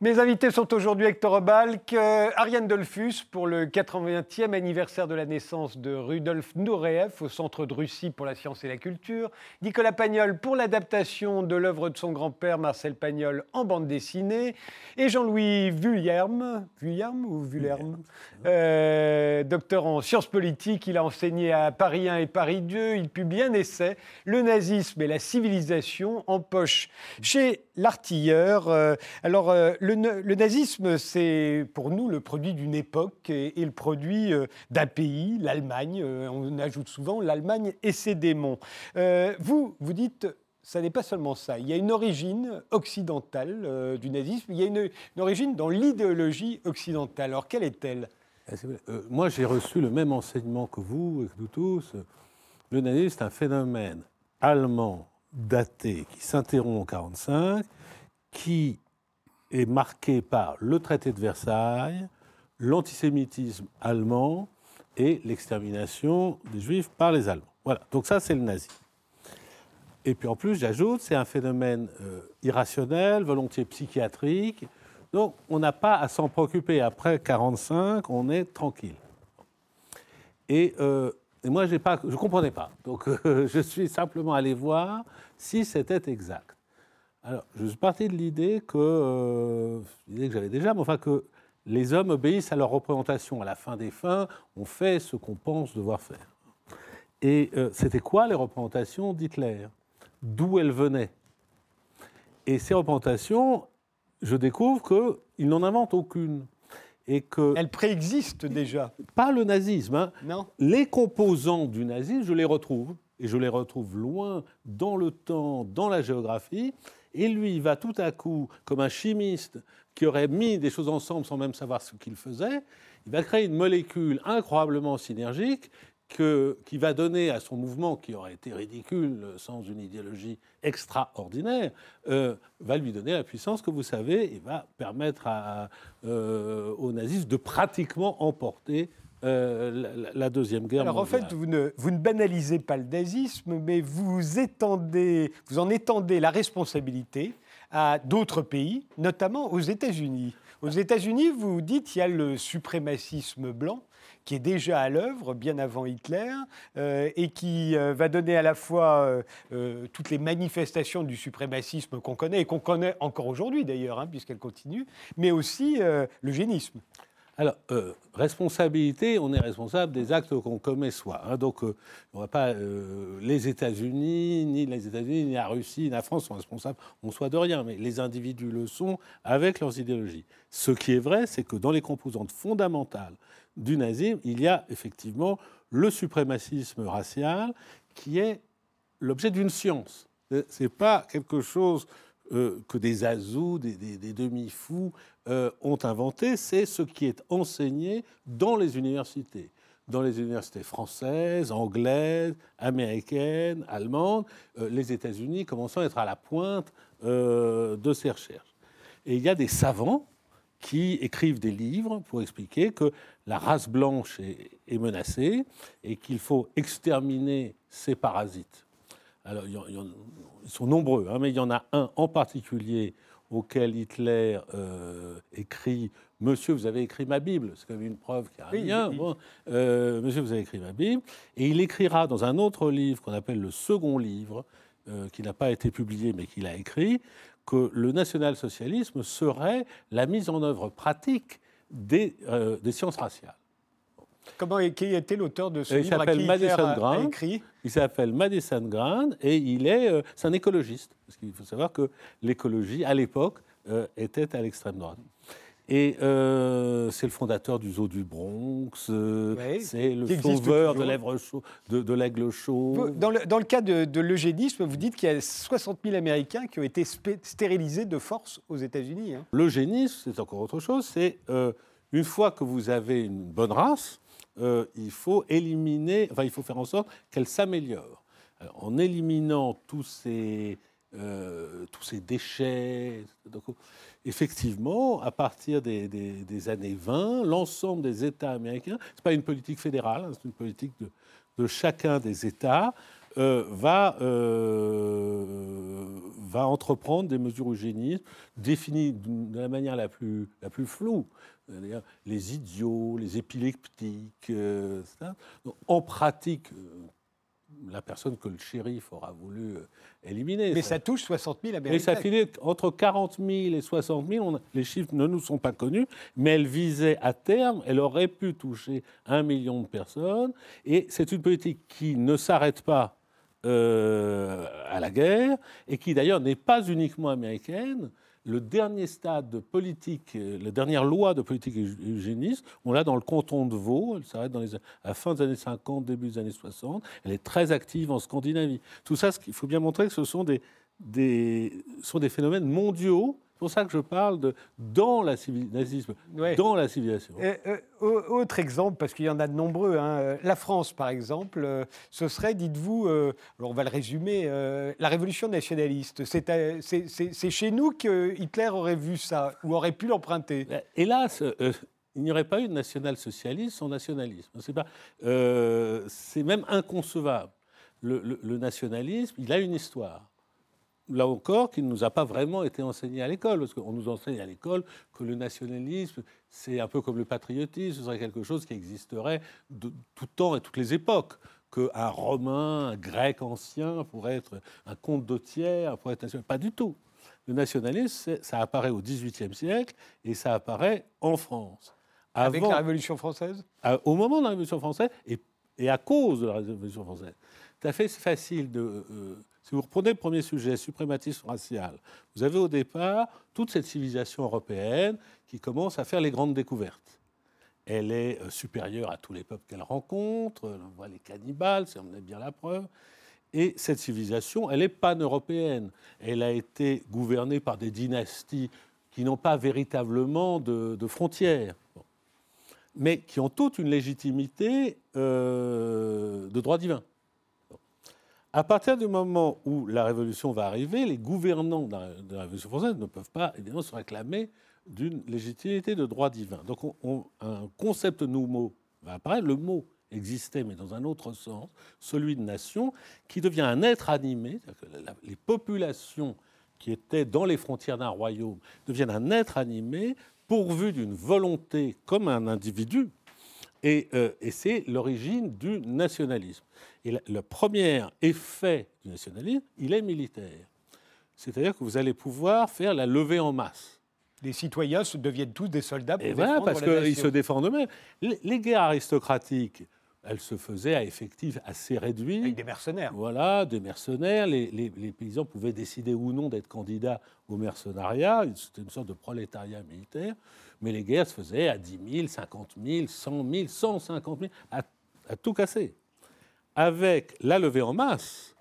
Mes invités sont aujourd'hui Hector Balk, euh, Ariane Dolphus pour le 80e anniversaire de la naissance de Rudolf Nureyev au Centre de Russie pour la science et la culture, Nicolas Pagnol pour l'adaptation de l'œuvre de son grand-père Marcel Pagnol en bande dessinée, et Jean-Louis Vuillerme, Vuillerme ou Vullerme, euh, docteur en sciences politiques, il a enseigné à Paris 1 et Paris 2, il publie un essai, Le nazisme et la civilisation en poche chez l'artilleur. Euh, alors, euh, le, na- le nazisme, c'est pour nous le produit d'une époque et, le produit euh, d'un pays, l'Allemagne. Euh, on ajoute souvent l'Allemagne et ses démons. Euh, vous, vous dites. Ça n'est pas seulement ça. Il y a une origine occidentale du nazisme. Il y a une, origine dans l'idéologie occidentale. Alors, quelle est-elle? Moi, j'ai reçu le même enseignement que vous et que nous tous. Le nazisme, c'est un phénomène allemand daté qui s'interrompt en 1945, qui est marqué par le traité de Versailles, l'antisémitisme allemand et l'extermination des juifs par les Allemands. Voilà, donc ça, c'est le nazisme. Et puis en plus, j'ajoute, c'est un phénomène euh, irrationnel, volontiers psychiatrique. Donc on n'a pas à s'en préoccuper. Après 45, on est tranquille. Et, euh, moi, pas, je ne comprenais pas. Donc je suis simplement allé voir si c'était exact. Alors, je suis parti de l'idée que, euh, l'idée que j'avais déjà, mais enfin que les hommes obéissent à leur représentation. À la fin des fins, on fait ce qu'on pense devoir faire. Et euh, c'était quoi les représentations d'Hitler? D'où elles venaient? Et ces représentations, je découvre qu'il n'en invente aucune. Et que, Elle préexiste déjà, pas le nazisme, hein, non. Les composants du nazisme, je les retrouve, et je les retrouve loin dans le temps, dans la géographie, et lui il va tout à coup, comme un chimiste qui aurait mis des choses ensemble sans même savoir ce qu'il faisait, il va créer une molécule incroyablement synergique que- qui va donner à son mouvement, qui aurait été ridicule sans une idéologie extraordinaire, euh, va lui donner la puissance que vous savez et va permettre euh, aux nazistes de pratiquement emporter euh, la, Deuxième Guerre Alors en mondiale. fait, vous ne, vous ne banalisez pas le nazisme, mais vous, étendez, vous en étendez la responsabilité à d'autres pays, notamment aux États-Unis. Aux États-Unis, vous dites qu'il y a le suprémacisme blanc qui est déjà à l'œuvre bien avant Hitler euh, et qui euh, va donner à la fois euh, toutes les manifestations du suprémacisme qu'on connaît et qu'on connaît encore aujourd'hui d'ailleurs, hein, puisqu'elle continue, mais aussi l'eugénisme. Alors, euh, responsabilité, on est responsable des actes qu'on commet soi. Hein. donc, euh, on va pas, euh, les États-Unis, ni les États-Unis, ni la Russie, ni la France sont responsables, on soit de rien, mais les individus le sont avec leurs idéologies. Ce qui est vrai, c'est que dans les composantes fondamentales du nazisme, il y a effectivement le suprémacisme racial qui est l'objet d'une science. Ce n'est pas quelque chose que des azous, des demi-fous euh, ont inventé, c'est ce qui est enseigné dans les universités. Dans les universités françaises, anglaises, américaines, allemandes, euh, les États-Unis commençant à être à la pointe euh, de ces recherches. Et il y a des savants qui écrivent des livres pour expliquer que la race blanche est, menacée et qu'il faut exterminer ces parasites. Alors, ils sont nombreux, hein, mais il y en a un en particulier auquel Hitler euh, écrit Monsieur, vous avez écrit ma Bible. C'est comme une preuve qu'il n'y a rien. Euh, Monsieur, vous avez écrit ma Bible. Et il écrira dans un autre livre qu'on appelle le second livre, euh, qui n'a pas été publié mais qu'il a écrit, que le national-socialisme serait la mise en œuvre pratique des, des sciences raciales. Comment qui était l'auteur de ce il livre s'appelle Madison Grant. Il s'appelle Madison Grant et il est, euh, c'est un écologiste. Parce qu'il faut savoir que l'écologie, à l'époque, euh, était à l'extrême droite. Et euh, c'est le fondateur du zoo du Bronx, c'est le sauveur de l'aigle chaud, de, chaud. Dans le, dans le cas de, de l'eugénisme, vous dites qu'il y a 60 000 Américains qui ont été stérilisés de force aux États-Unis. Hein. L'eugénisme, c'est encore autre chose. C'est une fois que vous avez une bonne race, euh, il faut éliminer, enfin, il faut faire en sorte qu'elle s'améliore. En éliminant tous ces, euh, tous ces déchets. effectivement, à partir des, années 20, l'ensemble des États américains, ce n'est pas une politique fédérale, hein, c'est une politique de, chacun des États, euh, va, va entreprendre des mesures eugénistes définies de la manière la plus, la plus floue les idiots, les épileptiques, euh, en pratique, euh, la personne que le shérif aura voulu euh, éliminer. Mais ça, touche 60 000 Américains. Et ça finit entre 40 000 et 60 000. les chiffres ne nous sont pas connus, mais elle visait à terme, elle aurait pu toucher un million de personnes. Et c'est une politique qui ne s'arrête pas à la guerre et qui d'ailleurs n'est pas uniquement américaine le dernier stade de politique, euh, la dernière loi de politique eugéniste, on l'a dans le canton de Vaud, elle s'arrête dans les, à la fin des années 50, début des années 60, elle est très active en Scandinavie. Tout ça, il faut bien montrer que ce sont des, sont des phénomènes mondiaux c'est pour ça que je parle de dans la nazisme, dans la civilisation. Euh, autre exemple, parce qu'il y en a de nombreux. Hein, euh, la France, par exemple, euh, ce serait, dites-vous, alors on va le résumer, la révolution nationaliste. C'est chez nous que Hitler aurait vu ça, ou aurait pu l'emprunter. Hélas, il n'y aurait pas eu de national-socialisme sans nationalisme. C'est même inconcevable. le nationalisme, il a une histoire là encore, qui ne nous a pas vraiment été enseigné à l'école, parce qu'on nous enseigne à l'école que le nationalisme, c'est un peu comme le patriotisme, ce serait quelque chose qui existerait de tout temps et toutes les époques, qu'un romain, un grec ancien pourrait être un comte d'Autière, pourrait être national. Pas du tout. Le nationalisme, ça apparaît au XVIIIe siècle et ça apparaît en France. Avec la Révolution française? Au moment de la Révolution française et, et, à cause de la Révolution française. C'est fait facile de... Euh, si vous reprenez le premier sujet, suprématisme racial, vous avez au départ toute cette civilisation européenne qui commence à faire les grandes découvertes. Elle est euh, supérieure à tous les peuples qu'elle rencontre, on voit les cannibales, si on est bien la preuve. Et cette civilisation, elle est pan-européenne. Elle a été gouvernée par des dynasties qui n'ont pas véritablement de, frontières, mais qui ont toute une légitimité euh, de droit divin. À partir du moment où la Révolution va arriver, les gouvernants de la, Révolution française ne peuvent pas, évidemment, se réclamer d'une légitimité de droit divin. Donc un concept nouveau va apparaître, le mot existait, mais dans un autre sens, celui de nation, qui devient un être animé, que les populations qui étaient dans les frontières d'un royaume deviennent un être animé pourvu d'une volonté comme un individu Et, euh, et c'est l'origine du nationalisme. Et la- le premier effet du nationalisme, il est militaire. C'est-à-dire que vous allez pouvoir faire la levée en masse. Les citoyens se deviennent tous des soldats pour Et voilà, défendre parce la qu'ils se défendent eux-mêmes. Les, les guerres aristocratiques, elles se faisaient à effectifs assez réduits. Avec des mercenaires. Voilà, des mercenaires. Les, les- les paysans pouvaient décider ou non d'être candidats au mercenariat. C'était une sorte de prolétariat militaire. Mais les guerres se faisaient à 10 000, 50 000, 100 000, 150 000, à, à tout casser. Avec la levée en masse,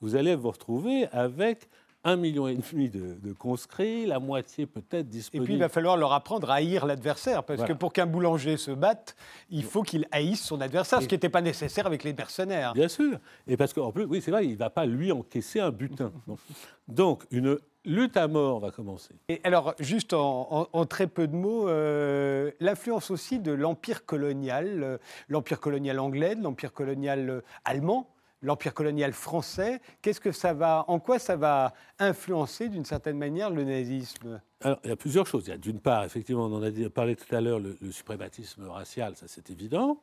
vous allez vous retrouver avec un million et demi de, de conscrits, la moitié peut-être Et disponible. puis il va falloir leur apprendre à haïr l'adversaire, parce Voilà. que pour qu'un boulanger se batte, il faut qu'il haïsse son adversaire, ce qui n'était pas nécessaire avec les mercenaires. Bien sûr. Et parce qu'en plus, oui, c'est vrai, il ne va pas lui encaisser un butin. Donc, une lutte à mort va commencer. Et alors, juste en, en- en très peu de mots, euh, l'influence aussi de l'empire colonial, euh, l'empire colonial anglais, l'empire colonial euh, allemand, l'empire colonial français. Qu'est-ce que ça va, en quoi ça va influencer d'une certaine manière le nazisme? Alors, il y a plusieurs choses. Il y a d'une part, effectivement, on en a parlé tout à l'heure, le, le suprématisme racial, ça c'est évident.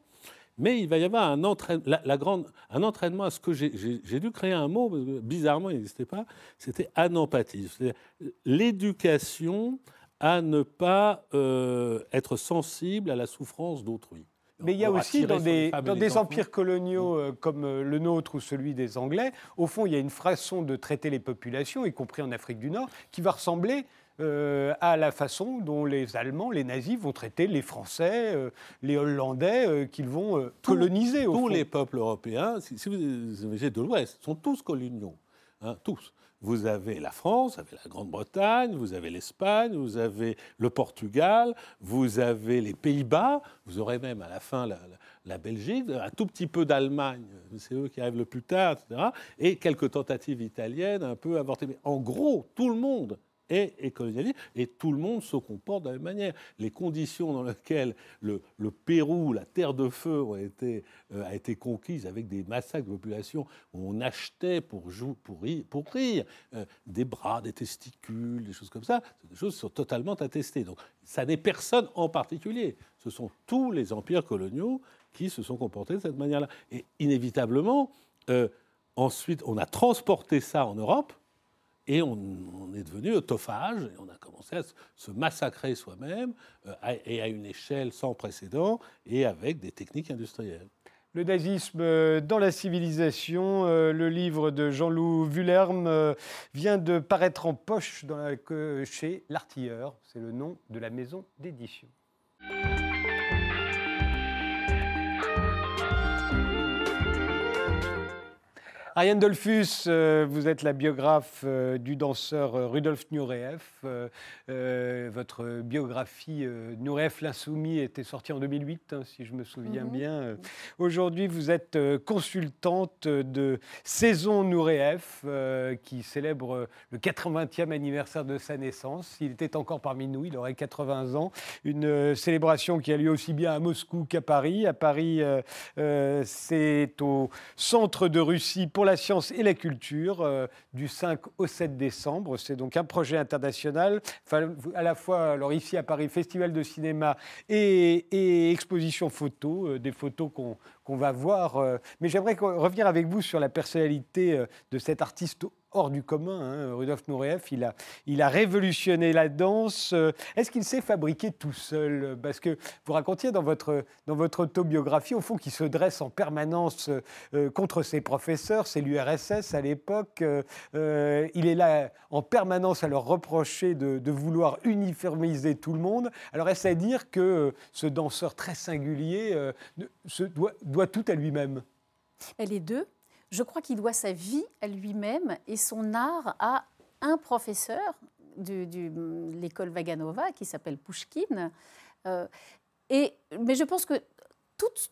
Mais il va y avoir un, entraîne- la- la grande, un entraînement à ce que j'ai- dû créer un mot, parce que bizarrement, il n'existait pas, c'était anempathie. C'est-à-dire l'éducation à ne pas euh, être sensible à la souffrance d'autrui. Mais il y a aussi dans des, dans empires coloniaux euh, comme euh, le nôtre ou celui des Anglais, au fond, il y a une façon de traiter les populations, y compris en Afrique du Nord, qui va ressembler euh, à la façon dont les Allemands, les nazis, vont traiter les Français, euh, les Hollandais, euh, qu'ils vont Tous- coloniser. Au Tous fond. les peuples européens, si, si vous avez de l'Ouest, sont tous coloniaux. hein, tous. Vous avez la France, vous avez la Grande-Bretagne, vous avez l'Espagne, vous avez le Portugal, vous avez les Pays-Bas, vous aurez même à la fin la, la- la Belgique, un tout petit peu d'Allemagne, c'est eux qui arrivent le plus tard, etc. Et quelques tentatives italiennes un peu avortées. Mais en gros, tout le monde et tout le monde se comporte de la même manière. Les conditions dans lesquelles le, Pérou, la terre de feu, euh, a été conquise avec des massacres de population où on achetait pour, rire, euh, des bras, des testicules, des choses comme ça, des choses sont totalement attestées. Donc ça n'est personne en particulier. Ce sont tous les empires coloniaux qui se sont comportés de cette manière-là. Et inévitablement, euh, ensuite, on a transporté ça en Europe. Et on, est devenu autophage, et on a commencé à se, massacrer soi-même, euh, et à une échelle sans précédent, et avec des techniques industrielles. Le nazisme euh, dans la civilisation, euh, le livre de Jean-Loup Vuillerme euh, vient de paraître en poche chez L'Artilleur. C'est le nom de la maison d'édition. Ariane Dolphus, euh, vous êtes la biographe euh, du danseur euh, Rudolf Nureyev. Euh, votre biographie Nureyev l'insoumis était sortie en 2008, hein, si je me souviens Mhm. bien. Aujourd'hui, vous êtes consultante de Saison Nureyev, qui célèbre le 80e anniversaire de sa naissance. S'il était encore parmi nous, il aurait 80 ans. Une célébration qui a lieu aussi bien à Moscou qu'à Paris. À Paris, c'est au Centre de Russie pour la science et la culture euh, du 5 au 7 décembre. C'est donc un projet international, à la fois, alors ici à Paris, festival de cinéma et, exposition photo, euh, des photos qu'on va voir. euh. mais j'aimerais revenir avec vous sur la personnalité de cet artiste hors du commun, hein, Rudolf Nureyev. Il a, il a révolutionné la danse. Euh, Est-ce qu'il s'est fabriqué tout seul? Parce que vous racontiez dans votre, dans votre autobiographie, au fond, qu'il se dresse en permanence euh, contre ses professeurs. C'est l'URSS à l'époque. Euh, euh, il est là en permanence à leur reprocher de, vouloir uniformiser tout le monde. Alors, est-ce à dire que euh, ce danseur très singulier euh, se doit, doit tout à lui-même? Est deux? Je crois qu'il doit sa vie à lui-même et son art à un professeur de l'école Vaganova qui s'appelle Pouchkine. Euh, mais je pense que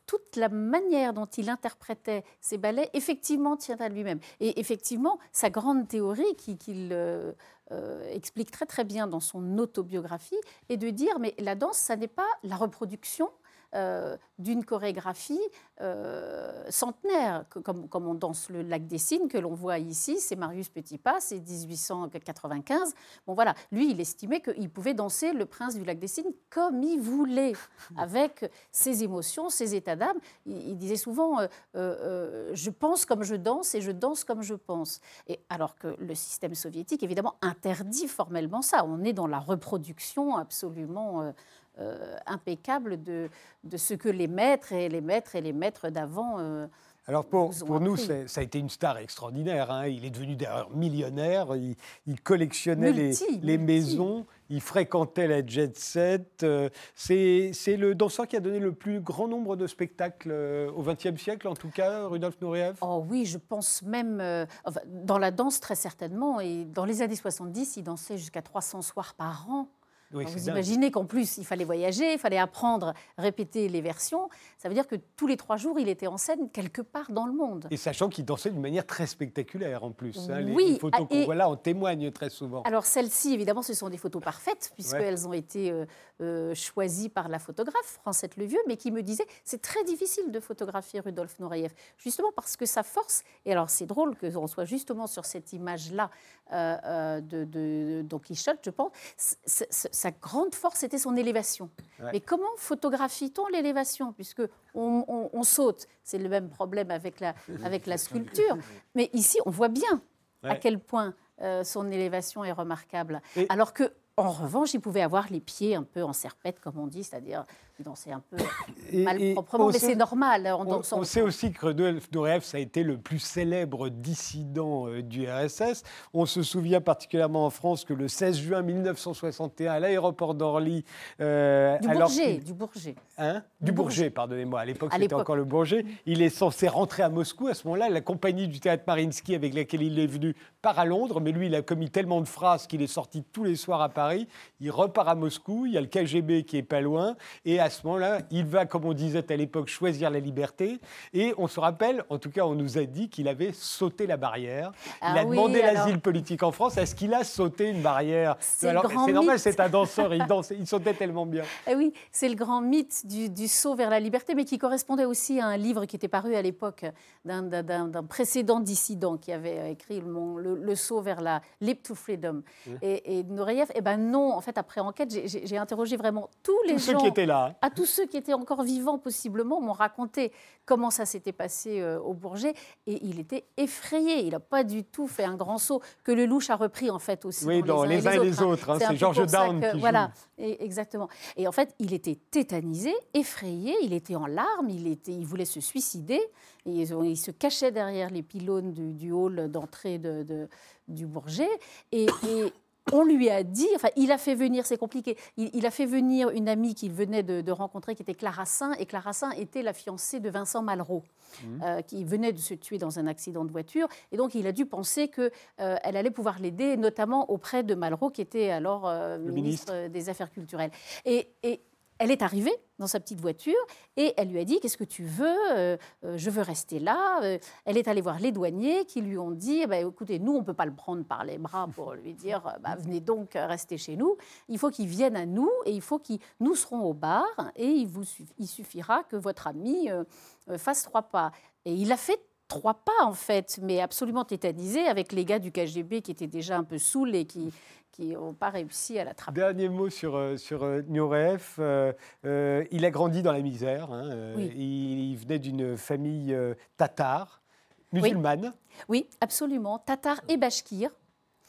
toute, la manière dont il interprétait ses ballets, effectivement, tient à lui-même. Et effectivement, sa grande théorie qui- qu'il euh, euh, explique très très bien dans son autobiographie est de dire, mais la danse, ça n'est pas la reproduction, euh, d'une chorégraphie euh, centenaire, que- comme, comme on danse le lac des Cygnes, que l'on voit ici, c'est Marius Petipas, c'est 1895. Bon voilà, lui, il estimait qu'il pouvait danser le prince du lac des Cygnes comme il voulait, avec ses émotions, ses états d'âme. Il, il disait souvent, euh, je pense comme je danse et je danse comme je pense. Et alors que le système soviétique, évidemment, interdit formellement ça. On est dans la reproduction absolument euh, impeccable de, de ce que les maîtres et les maîtres et les maîtres d'avant. euh, Alors pour, pour nous, ça a été une star extraordinaire. hein. Il est devenu d'ailleurs millionnaire. Il, il collectionnait les, Multi, les multi. maisons. Il fréquentait la jet set. Euh, C'est le danseur qui a donné le plus grand nombre de spectacles au XXe siècle, en tout cas, Rudolf Nureyev? Oh oui, je pense même, euh, enfin, dans la danse très certainement, et dans les années 70, il dansait jusqu'à 300 soirs par an. Oui, vous dingue. imaginez qu'en plus, il fallait voyager, il fallait apprendre, répéter les versions. Ça veut dire que tous les trois jours, il était en scène quelque part dans le monde. Et sachant qu'il dansait d'une manière très spectaculaire en plus. hein. Les- Oui, les photos ah, qu'on voit là en témoignent très souvent. Alors celles-ci, évidemment, ce sont des photos parfaites, Ouais. puisqu'elles ont été euh, euh, choisies par la photographe, Francette Levieux, mais qui me disait c'est très difficile de photographier Rudolf Nureyev, justement parce que sa force, et alors c'est drôle que l'on soit justement sur cette image-là euh, euh, de, de Don Quichotte, je pense, c- c- c- sa grande force était son élévation. Ouais. Mais comment photographie-t-on l'élévation Puisque on, on- on saute, c'est le même problème avec la, avec la sculpture, mais ici on voit bien à quel point euh, son élévation est remarquable. Et- Alors que, en revanche, il pouvait avoir les pieds un peu en serpette, comme on dit, c'est-à-dire dansait un peu Et- mal et proprement, on mais sait- c'est normal en On, sait aussi que Rudolf Nureyev, ça a été le plus célèbre dissident euh, du RSS. On se souvient particulièrement en France que le 16 juin 1961, à l'aéroport d'Orly, euh, du alors Bourget, du Bourget. Hein? Du Du Bourget, Bourget. pardonnez-moi. À l'époque, c'était encore le Bourget. Il est censé rentrer à Moscou. À ce moment-là, la compagnie du théâtre Marinsky avec laquelle il est venu part à Londres. Mais lui, il a commis tellement de phrases qu'il est sorti tous les soirs à Paris. Il repart à Moscou. Il y a le KGB qui est pas loin. Et à ce moment-là, il va, comme on disait à l'époque, choisir la liberté. Et on se rappelle, en tout cas, on nous a dit qu'il avait sauté la barrière. il Ah a oui, demandé alors- l'asile politique en France. Est-ce qu'il a sauté une barrière C'est normal, c'est un danseur. Il, il sautait tellement bien. Eh oui, c'est le grand mythe du, du saut vers la liberté, mais qui correspondait aussi à un livre qui était paru à l'époque d'un- précédent dissident qui avait euh, écrit le, mon- le- le saut vers la leap to freedom. Et, et Nureyev, eh ben non, en fait, après enquête, j'ai- interrogé vraiment tous les Tous ceux gens. qui étaient là. Hein. à tous ceux qui étaient encore vivants possiblement m'ont raconté comment ça s'était passé euh, au Bourget et il était effrayé. Il n'a pas du tout fait un grand saut que le louche a repris en fait aussi. Oui, dans Les uns et les autres, hein. C'est un C'est peu George pour ça Down que- qui Voilà, et- exactement. Et en fait, il était tétanisé, effrayé, il était en larmes, il, était, il voulait se suicider. Et il se cachait derrière les pylônes du, du hall d'entrée de, de- du Bourget. Et, et on lui a dit, enfin, il a fait venir, c'est compliqué, il, il a fait venir une amie qu'il venait de, de rencontrer qui était Clara Saint. Et Clara Saint était la fiancée de Vincent Malraux. euh, qui venait de se tuer dans un accident de voiture. Et donc, il a dû penser qu'elle allait pouvoir l'aider, notamment auprès de Malraux, qui était alors euh, ministre euh, des Affaires culturelles. Et, et elle est arrivée dans sa petite voiture et elle lui a dit Qu'est-ce que tu veux Euh, euh, Je veux rester là. Euh, Elle est allée voir les douaniers qui lui ont dit Eh ben, Écoutez, nous, on ne peut pas le prendre par les bras pour lui dire bah, Venez donc rester chez nous. Il faut qu'il vienne à nous et il faut qu'il. Nous serons au bar et il, vous, il suffira que votre ami fasse trois pas. Et il a fait trois pas, en fait, mais absolument tétanisé avec les gars du KGB qui étaient déjà un peu saouls et qui qui n'ont pas réussi à l'attraper. Dernier mot sur, euh, sur euh, Nureyev. Euh, euh, il a grandi dans la misère. hein, Oui. il, il venait d'une famille euh, tatare, musulmane. Oui, absolument. Tatar et Bachkir.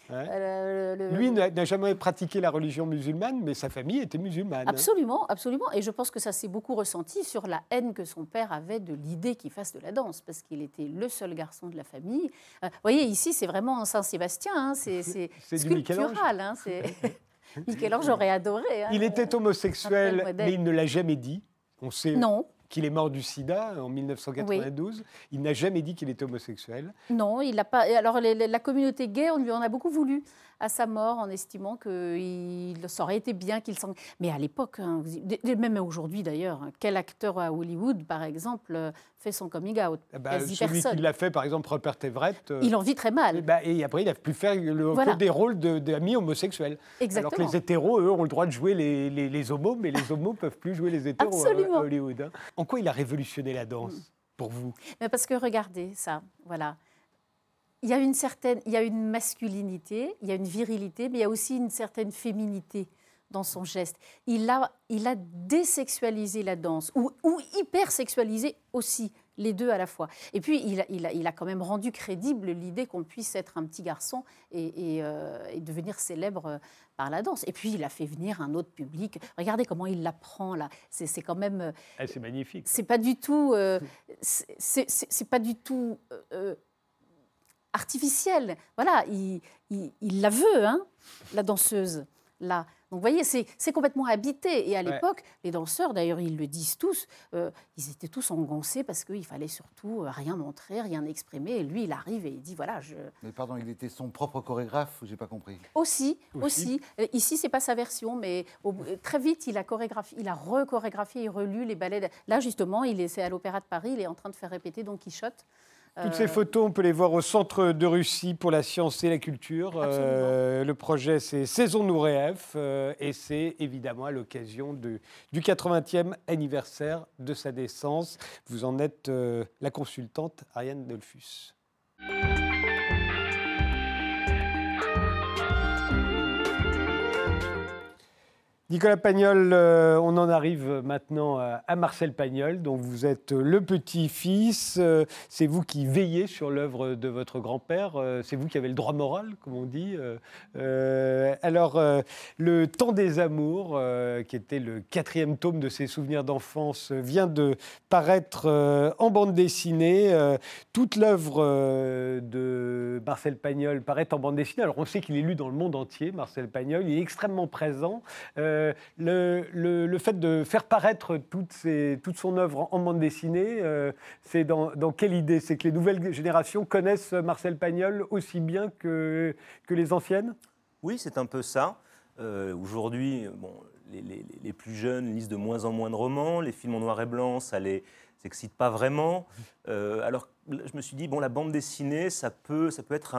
Ouais. Euh, le- Lui n'a jamais pratiqué la religion musulmane, mais sa famille était musulmane. hein. Absolument, absolument. Et je pense que ça s'est beaucoup ressenti sur la haine que son père avait de l'idée qu'il fasse de la danse, parce qu'il était le seul garçon de la famille. Euh, vous voyez, ici, c'est vraiment Saint-Sébastien, hein, c'est sculptural. Hein, c'est- Michel-Ange aurait adoré. hein. Il était homosexuel, mais il ne l'a jamais dit. On sait Non, qu'il est mort du sida en 1992. Il n'a jamais dit qu'il était homosexuel. non, il n'a pas. Alors, les- les- la communauté gay, on lui en a beaucoup voulu à sa mort, en estimant que il, ça aurait été bien qu'il s'en. Mais à l'époque, hein, même aujourd'hui d'ailleurs, hein, quel acteur à Hollywood, par exemple, euh, fait son coming out? Eh ben, celui personne. qui l'a fait, par exemple, Rupert Everett. euh, Il en vit très eh mal. ben, et après, il a pu faire le, Voilà. que des rôles de- d'amis homosexuels. Alors que Exactement. les hétéros, eux, ont le droit de jouer les, les, les homos, mais les homos ne peuvent plus jouer les hétéros à- Absolument. à Hollywood. hein. En quoi il a révolutionné la danse pour vous? Mais parce que regardez ça, voilà. Il y a une certaine, il y a une masculinité, il y a une virilité, mais il y a aussi une certaine féminité dans son geste. Il a, il a désexualisé la danse, ou, ou hypersexualisé aussi, les deux à la fois. Et puis, il a, il a, il a quand même rendu crédible l'idée qu'on puisse être un petit garçon et, et, euh, et devenir célèbre par la danse. Et puis, il a fait venir un autre public. Regardez comment il l'apprend, là. C'est quand même... Eh, C'est magnifique. c'est pas du tout, euh, c'est pas du tout euh, euh, artificiel. Voilà, il, il- il la veut, hein, la danseuse là. Donc, vous voyez, c'est complètement habité. Et à Ouais. l'époque, les danseurs, d'ailleurs, ils le disent tous, euh, ils étaient tous engoncés parce qu'il fallait surtout euh, rien montrer, rien exprimer. Et lui, il arrive et il dit voilà, je, Mais pardon, il était son propre chorégraphe, j'ai pas compris? aussi, Aussi. aussi. Euh, Ici, c'est pas sa version, mais au très vite, il a chorégraphié, il a recorégraphié et relu les ballets. Là, justement, il est c'est à l'Opéra de Paris. Il est en train de faire répéter Don Quichotte. Toutes Euh, ces photos, on peut les voir au Centre de Russie pour la science et la culture. Euh, le projet, c'est Saison Nouréev euh, et c'est évidemment à l'occasion du 80e anniversaire de sa naissance. Vous en êtes euh, la consultante Ariane Dolphus. Nicolas Pagnol, euh, on en arrive maintenant à, Marcel Pagnol, dont vous êtes le petit-fils. Euh, c'est vous qui veillez sur l'œuvre de votre grand-père. Euh, c'est vous qui avez le droit moral, comme on dit. Alors, Le Temps des Amours, qui était le quatrième tome de ses souvenirs d'enfance, vient de paraître en bande dessinée. Toute l'œuvre de Marcel Pagnol paraît en bande dessinée. Alors, on sait qu'il est lu dans le monde entier, Marcel Pagnol. Il est extrêmement présent. Euh, le, fait de faire paraître toute, son œuvre en, bande dessinée, euh, c'est dans, quelle idée? C'est que les nouvelles générations connaissent Marcel Pagnol aussi bien que, les anciennes? Oui, c'est un peu ça. Euh, Aujourd'hui, bon, les, plus jeunes lisent de moins en moins de romans. Les films en noir et blanc, ça les excite pas vraiment. Alors, je me suis dit, bon, la bande dessinée, ça peut, ça peut être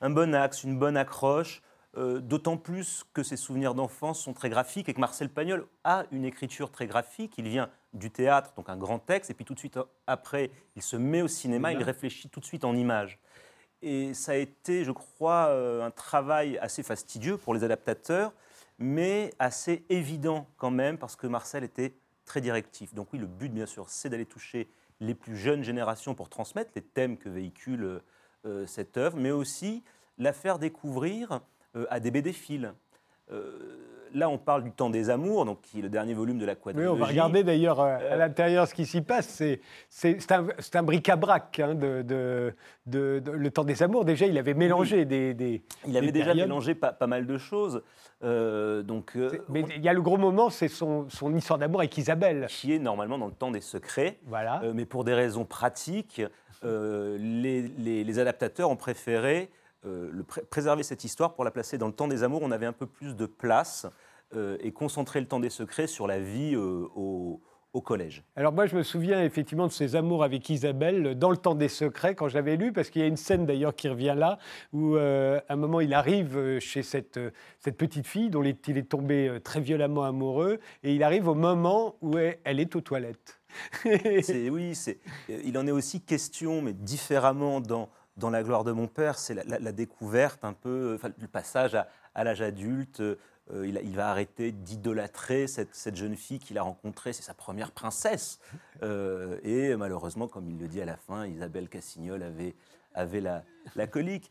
un bon axe, une bonne accroche. Euh, D'autant plus que ses souvenirs d'enfance sont très graphiques et que Marcel Pagnol a une écriture très graphique. Il vient du théâtre, donc un grand texte, et puis tout de suite après, il se met au cinéma, il réfléchit tout de suite en images. Et ça a été, je crois, euh, un travail assez fastidieux pour les adaptateurs, mais assez évident quand même, parce que Marcel était très directif. Donc oui, le but, bien sûr, c'est d'aller toucher les plus jeunes générations pour transmettre les thèmes que véhicule euh, cette œuvre, mais aussi la faire découvrir euh, à des BD-philes. là, on parle du Temps des Amours, donc qui est le dernier volume de la Oui, on va regarder d'ailleurs euh, à l'intérieur ce qui s'y passe. C'est, un, un bric-à-brac hein, de, de- de- de- le temps des amours. Déjà, il avait mélangé des, des- Il avait déjà périodes. mélangé pas, pas mal de choses. euh, donc, euh, Mais il y a le gros moment, c'est son, son histoire d'amour avec Isabelle. qui est normalement dans le temps des secrets. Voilà. Euh, mais pour des raisons pratiques, euh, les, les- les adaptateurs ont préféré euh, le pré- préserver cette histoire pour la placer dans le temps des amours. On avait un peu plus de place euh, et concentrer le temps des secrets sur la vie euh, au, au collège. Alors moi, je me souviens effectivement de ses amours avec Isabelle dans le temps des secrets quand j'avais lu, parce qu'il y a une scène d'ailleurs qui revient là, où euh, à un moment il arrive euh, chez cette, euh, cette petite fille dont il est, tombé euh, très violemment amoureux, et il arrive au moment où elle, est aux toilettes. Oui, euh, il en est aussi question, mais différemment dans, dans La gloire de mon père, c'est la, la- la découverte un peu, enfin, le passage à, à l'âge adulte. euh, il, va arrêter d'idolâtrer cette, cette jeune fille qu'il a rencontrée, c'est sa première princesse. Euh, et malheureusement, comme il le dit à la fin, Isabelle Cassignol avait, avait la, la colique.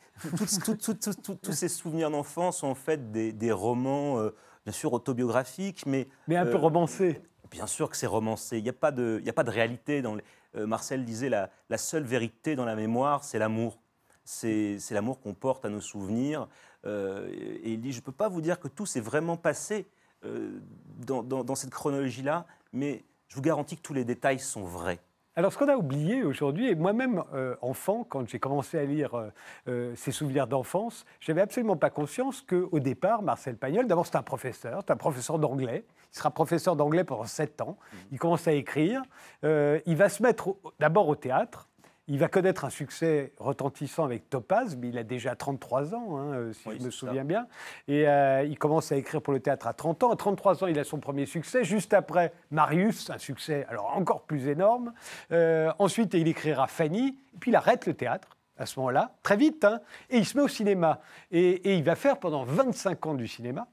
Tous ces souvenirs d'enfance sont en fait des, des romans, euh, bien sûr autobiographiques, mais Mais un peu Euh, romancé. Bien sûr que c'est romancé. Il n'y a, pas de- y a pas de réalité. Dans les- Marcel disait la, la seule vérité dans la mémoire, c'est l'amour. C'est l'amour qu'on porte à nos souvenirs. Euh, et il dit Je ne peux pas vous dire que tout s'est vraiment passé euh, dans cette chronologie-là, mais je vous garantis que tous les détails sont vrais. Alors, ce qu'on a oublié aujourd'hui, et moi-même, euh, enfant, quand j'ai commencé à lire euh, euh, ses souvenirs d'enfance, j'avais absolument pas conscience qu'au départ, Marcel Pagnol, d'abord, c'est un professeur, c'est un professeur d'anglais. Il sera professeur d'anglais pendant sept ans. Il commence à écrire. Euh, il va se mettre d'abord au théâtre. Il va connaître un succès retentissant avec Topaz, mais il a déjà 33 ans, hein, euh, si Oui, je me ça. souviens bien. Et euh, il commence à écrire pour le théâtre à 30 ans. À 33 ans, il a son premier succès. Juste après, Marius, un succès alors encore plus énorme. Euh, ensuite, il écrira Fanny. Et puis, il arrête le théâtre à ce moment-là, très vite, hein, et il se met au cinéma. Et, et il va faire pendant 25 ans du cinéma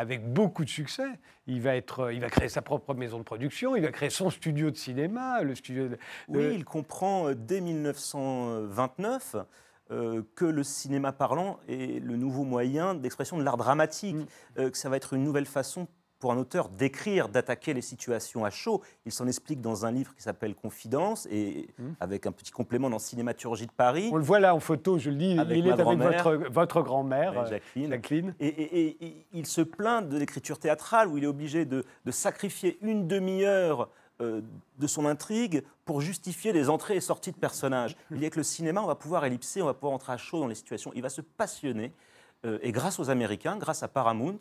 avec beaucoup de succès. Il va, être, il va créer sa propre maison de production, il va créer son studio de cinéma, le studio de- Oui, il comprend euh, dès 1929 euh, que le cinéma parlant est le nouveau moyen d'expression de l'art dramatique, Mm. euh, que ça va être une nouvelle façon pour un auteur d'écrire, d'attaquer les situations à chaud. Il s'en explique dans un livre qui s'appelle Confidence, et Mm. avec un petit complément dans Cinématurgie de Paris, On le voit là en photo, je le dis, Avec il est avec votre, votre grand-mère, euh, Jacqueline. Jacqueline. Et, et- et- et il se plaint de l'écriture théâtrale où il est obligé de, de sacrifier une demi-heure euh, de son intrigue pour justifier les entrées et sorties de personnages. Il dit que le cinéma, on va pouvoir ellipser, on va pouvoir entrer à chaud dans les situations. Il va se passionner euh, et grâce aux Américains, grâce à Paramount,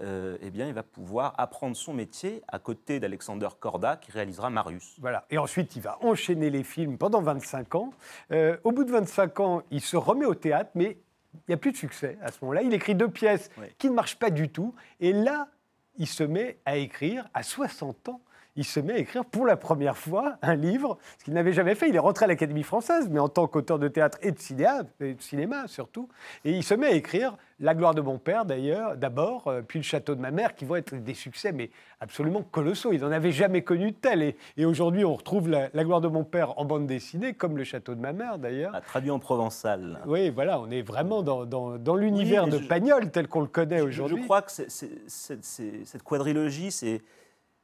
euh, eh bien, il va pouvoir apprendre son métier à côté d'Alexander Korda qui réalisera Marius. Voilà. Et ensuite, il va enchaîner les films pendant 25 ans. Euh, au bout de 25 ans, il se remet au théâtre, mais il n'y a plus de succès à ce moment-là. Il écrit deux pièces Oui. qui ne marchent pas du tout. Et là, il se met à écrire à 60 ans. Il se met à écrire pour la première fois un livre, ce qu'il n'avait jamais fait. Il est rentré à l'Académie française, mais en tant qu'auteur de théâtre et de cinéma, et de cinéma surtout. Et il se met à écrire La gloire de mon père, d'ailleurs, d'abord, euh, puis Le château de ma mère, qui vont être des succès, mais absolument colossaux. Il n'en avait jamais connu de tel. Et, et aujourd'hui, on retrouve la, La gloire de mon père en bande dessinée, comme Le château de ma mère, d'ailleurs. A traduit en provençal. Oui, voilà, on est vraiment dans, dans- dans l'univers de je- Pagnol tel qu'on le connaît aujourd'hui. Je crois que cette quadrilogie, c'est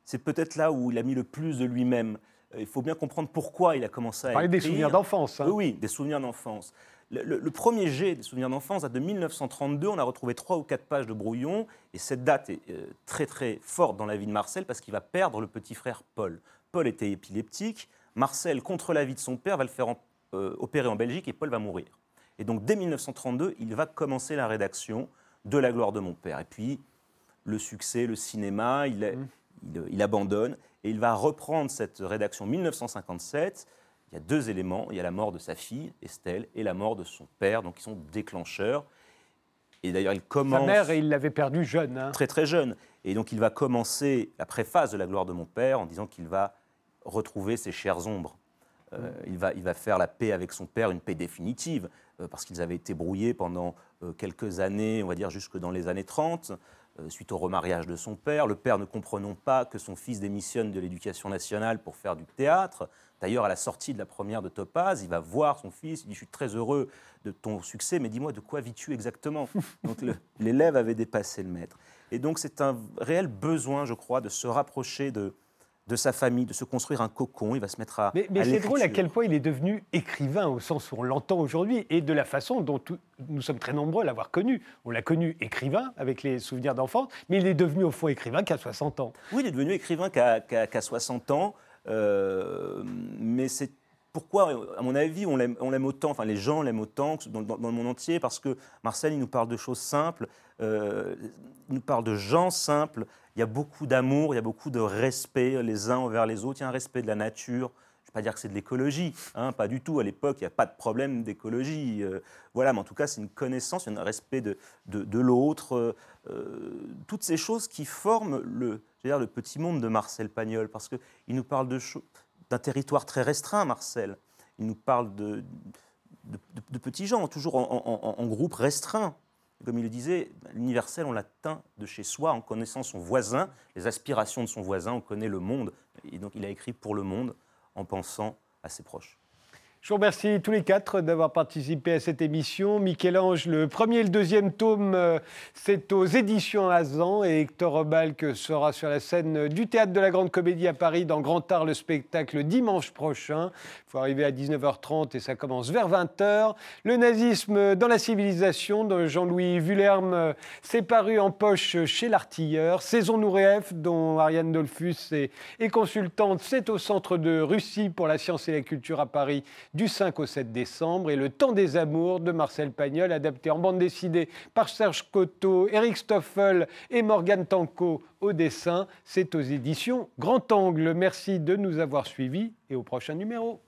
c'est peut-être là où il a mis le plus de lui-même. Euh, Il faut bien comprendre pourquoi il a commencé à Parler des souvenirs d'enfance. hein. Oui, oui, des souvenirs d'enfance. Le, le- le premier jet des souvenirs d'enfance date de 1932. On a retrouvé trois ou quatre pages de brouillon. Et cette date est euh, très, très forte dans la vie de Marcel parce qu'il va perdre le petit frère Paul. Paul était épileptique. Marcel, contre l'avis de son père, va le faire en- euh, opérer en Belgique et Paul va mourir. Et donc, dès 1932, il va commencer la rédaction de La gloire de mon père. Et puis, le succès, le cinéma, il, est- il, il abandonne et il va reprendre cette rédaction 1957. Il y a deux éléments. Il y a la mort de sa fille, Estelle, et la mort de son père, donc ils sont déclencheurs. Et d'ailleurs, il commence Sa mère, il l'avait perdu jeune. hein. très très jeune. Et donc il va commencer la préface de La gloire de mon père en disant qu'il va retrouver ses chères ombres. Euh, il, va, il va faire la paix avec son père, une paix définitive, euh, parce qu'ils avaient été brouillés pendant euh, quelques années, on va dire jusque dans les années 30, euh, suite au remariage de son père. Le père ne comprenant pas que son fils démissionne de l'éducation nationale pour faire du théâtre. D'ailleurs, à la sortie de la première de Topaz, il va voir son fils, il dit, je suis très heureux de ton succès, mais dis-moi, de quoi vis-tu exactement? Donc l'élève avait dépassé le maître. Et donc c'est un réel besoin, je crois, de se rapprocher de, de sa famille, de se construire un cocon. Il va se mettre à. Mais, c'est drôle à quel point il est devenu écrivain au sens où on l'entend aujourd'hui et de la façon dont tout- nous sommes très nombreux à l'avoir connu. On l'a connu écrivain avec les souvenirs d'enfance, mais il est devenu au fond écrivain qu'à 60 ans. Oui, il est devenu écrivain qu'à qu'à- qu'à 60 ans, euh, mais c'est pourquoi, à mon avis, on l'aime on l'aime autant, enfin les gens l'aiment autant que dans, dans- dans le monde entier, parce que Marcel, il nous parle de choses simples, euh, il nous parle de gens simples, il y a beaucoup d'amour, il y a beaucoup de respect les uns envers les autres, il y a un respect de la nature. Je ne vais pas dire que c'est de l'écologie, hein, pas du tout. À l'époque, il n'y a pas de problème d'écologie. euh, voilà, mais en tout cas, c'est une connaissance, un respect de, de, l'autre. euh, euh, toutes ces choses qui forment le, dire, le petit monde de Marcel Pagnol, parce qu'il nous parle d'un territoire très restreint, Marcel. Il nous parle de, de, petits gens, toujours en groupe restreint. Comme il le disait, l'universel, on l'atteint de chez soi en connaissant son voisin, les aspirations de son voisin, on connaît le monde. Et donc il a écrit pour le monde en pensant à ses proches. Je vous remercie tous les quatre d'avoir participé à cette émission. Michel-Ange, le premier et le deuxième tome, euh, c'est aux éditions Azan et Hector Obalk sera sur la scène du Théâtre de la Grande Comédie à Paris dans Grand Art le spectacle dimanche prochain. Il faut arriver à 19h30 et ça commence vers 20h. Le nazisme dans la civilisation de Jean-Louis Vullerme, euh, s'est paru en poche chez l'artilleur. Saison Nouréef, dont Ariane Dolphus est consultante, c'est au Centre de Russie pour la science et la culture à Paris du 5 au 7 décembre et Le Temps des Amours de Marcel Pagnol, adapté en bande dessinée par Serge Coteau, Eric Stoffel et Morgane Tanco au dessin. C'est aux éditions Grand Angle. Merci de nous avoir suivis et au prochain numéro.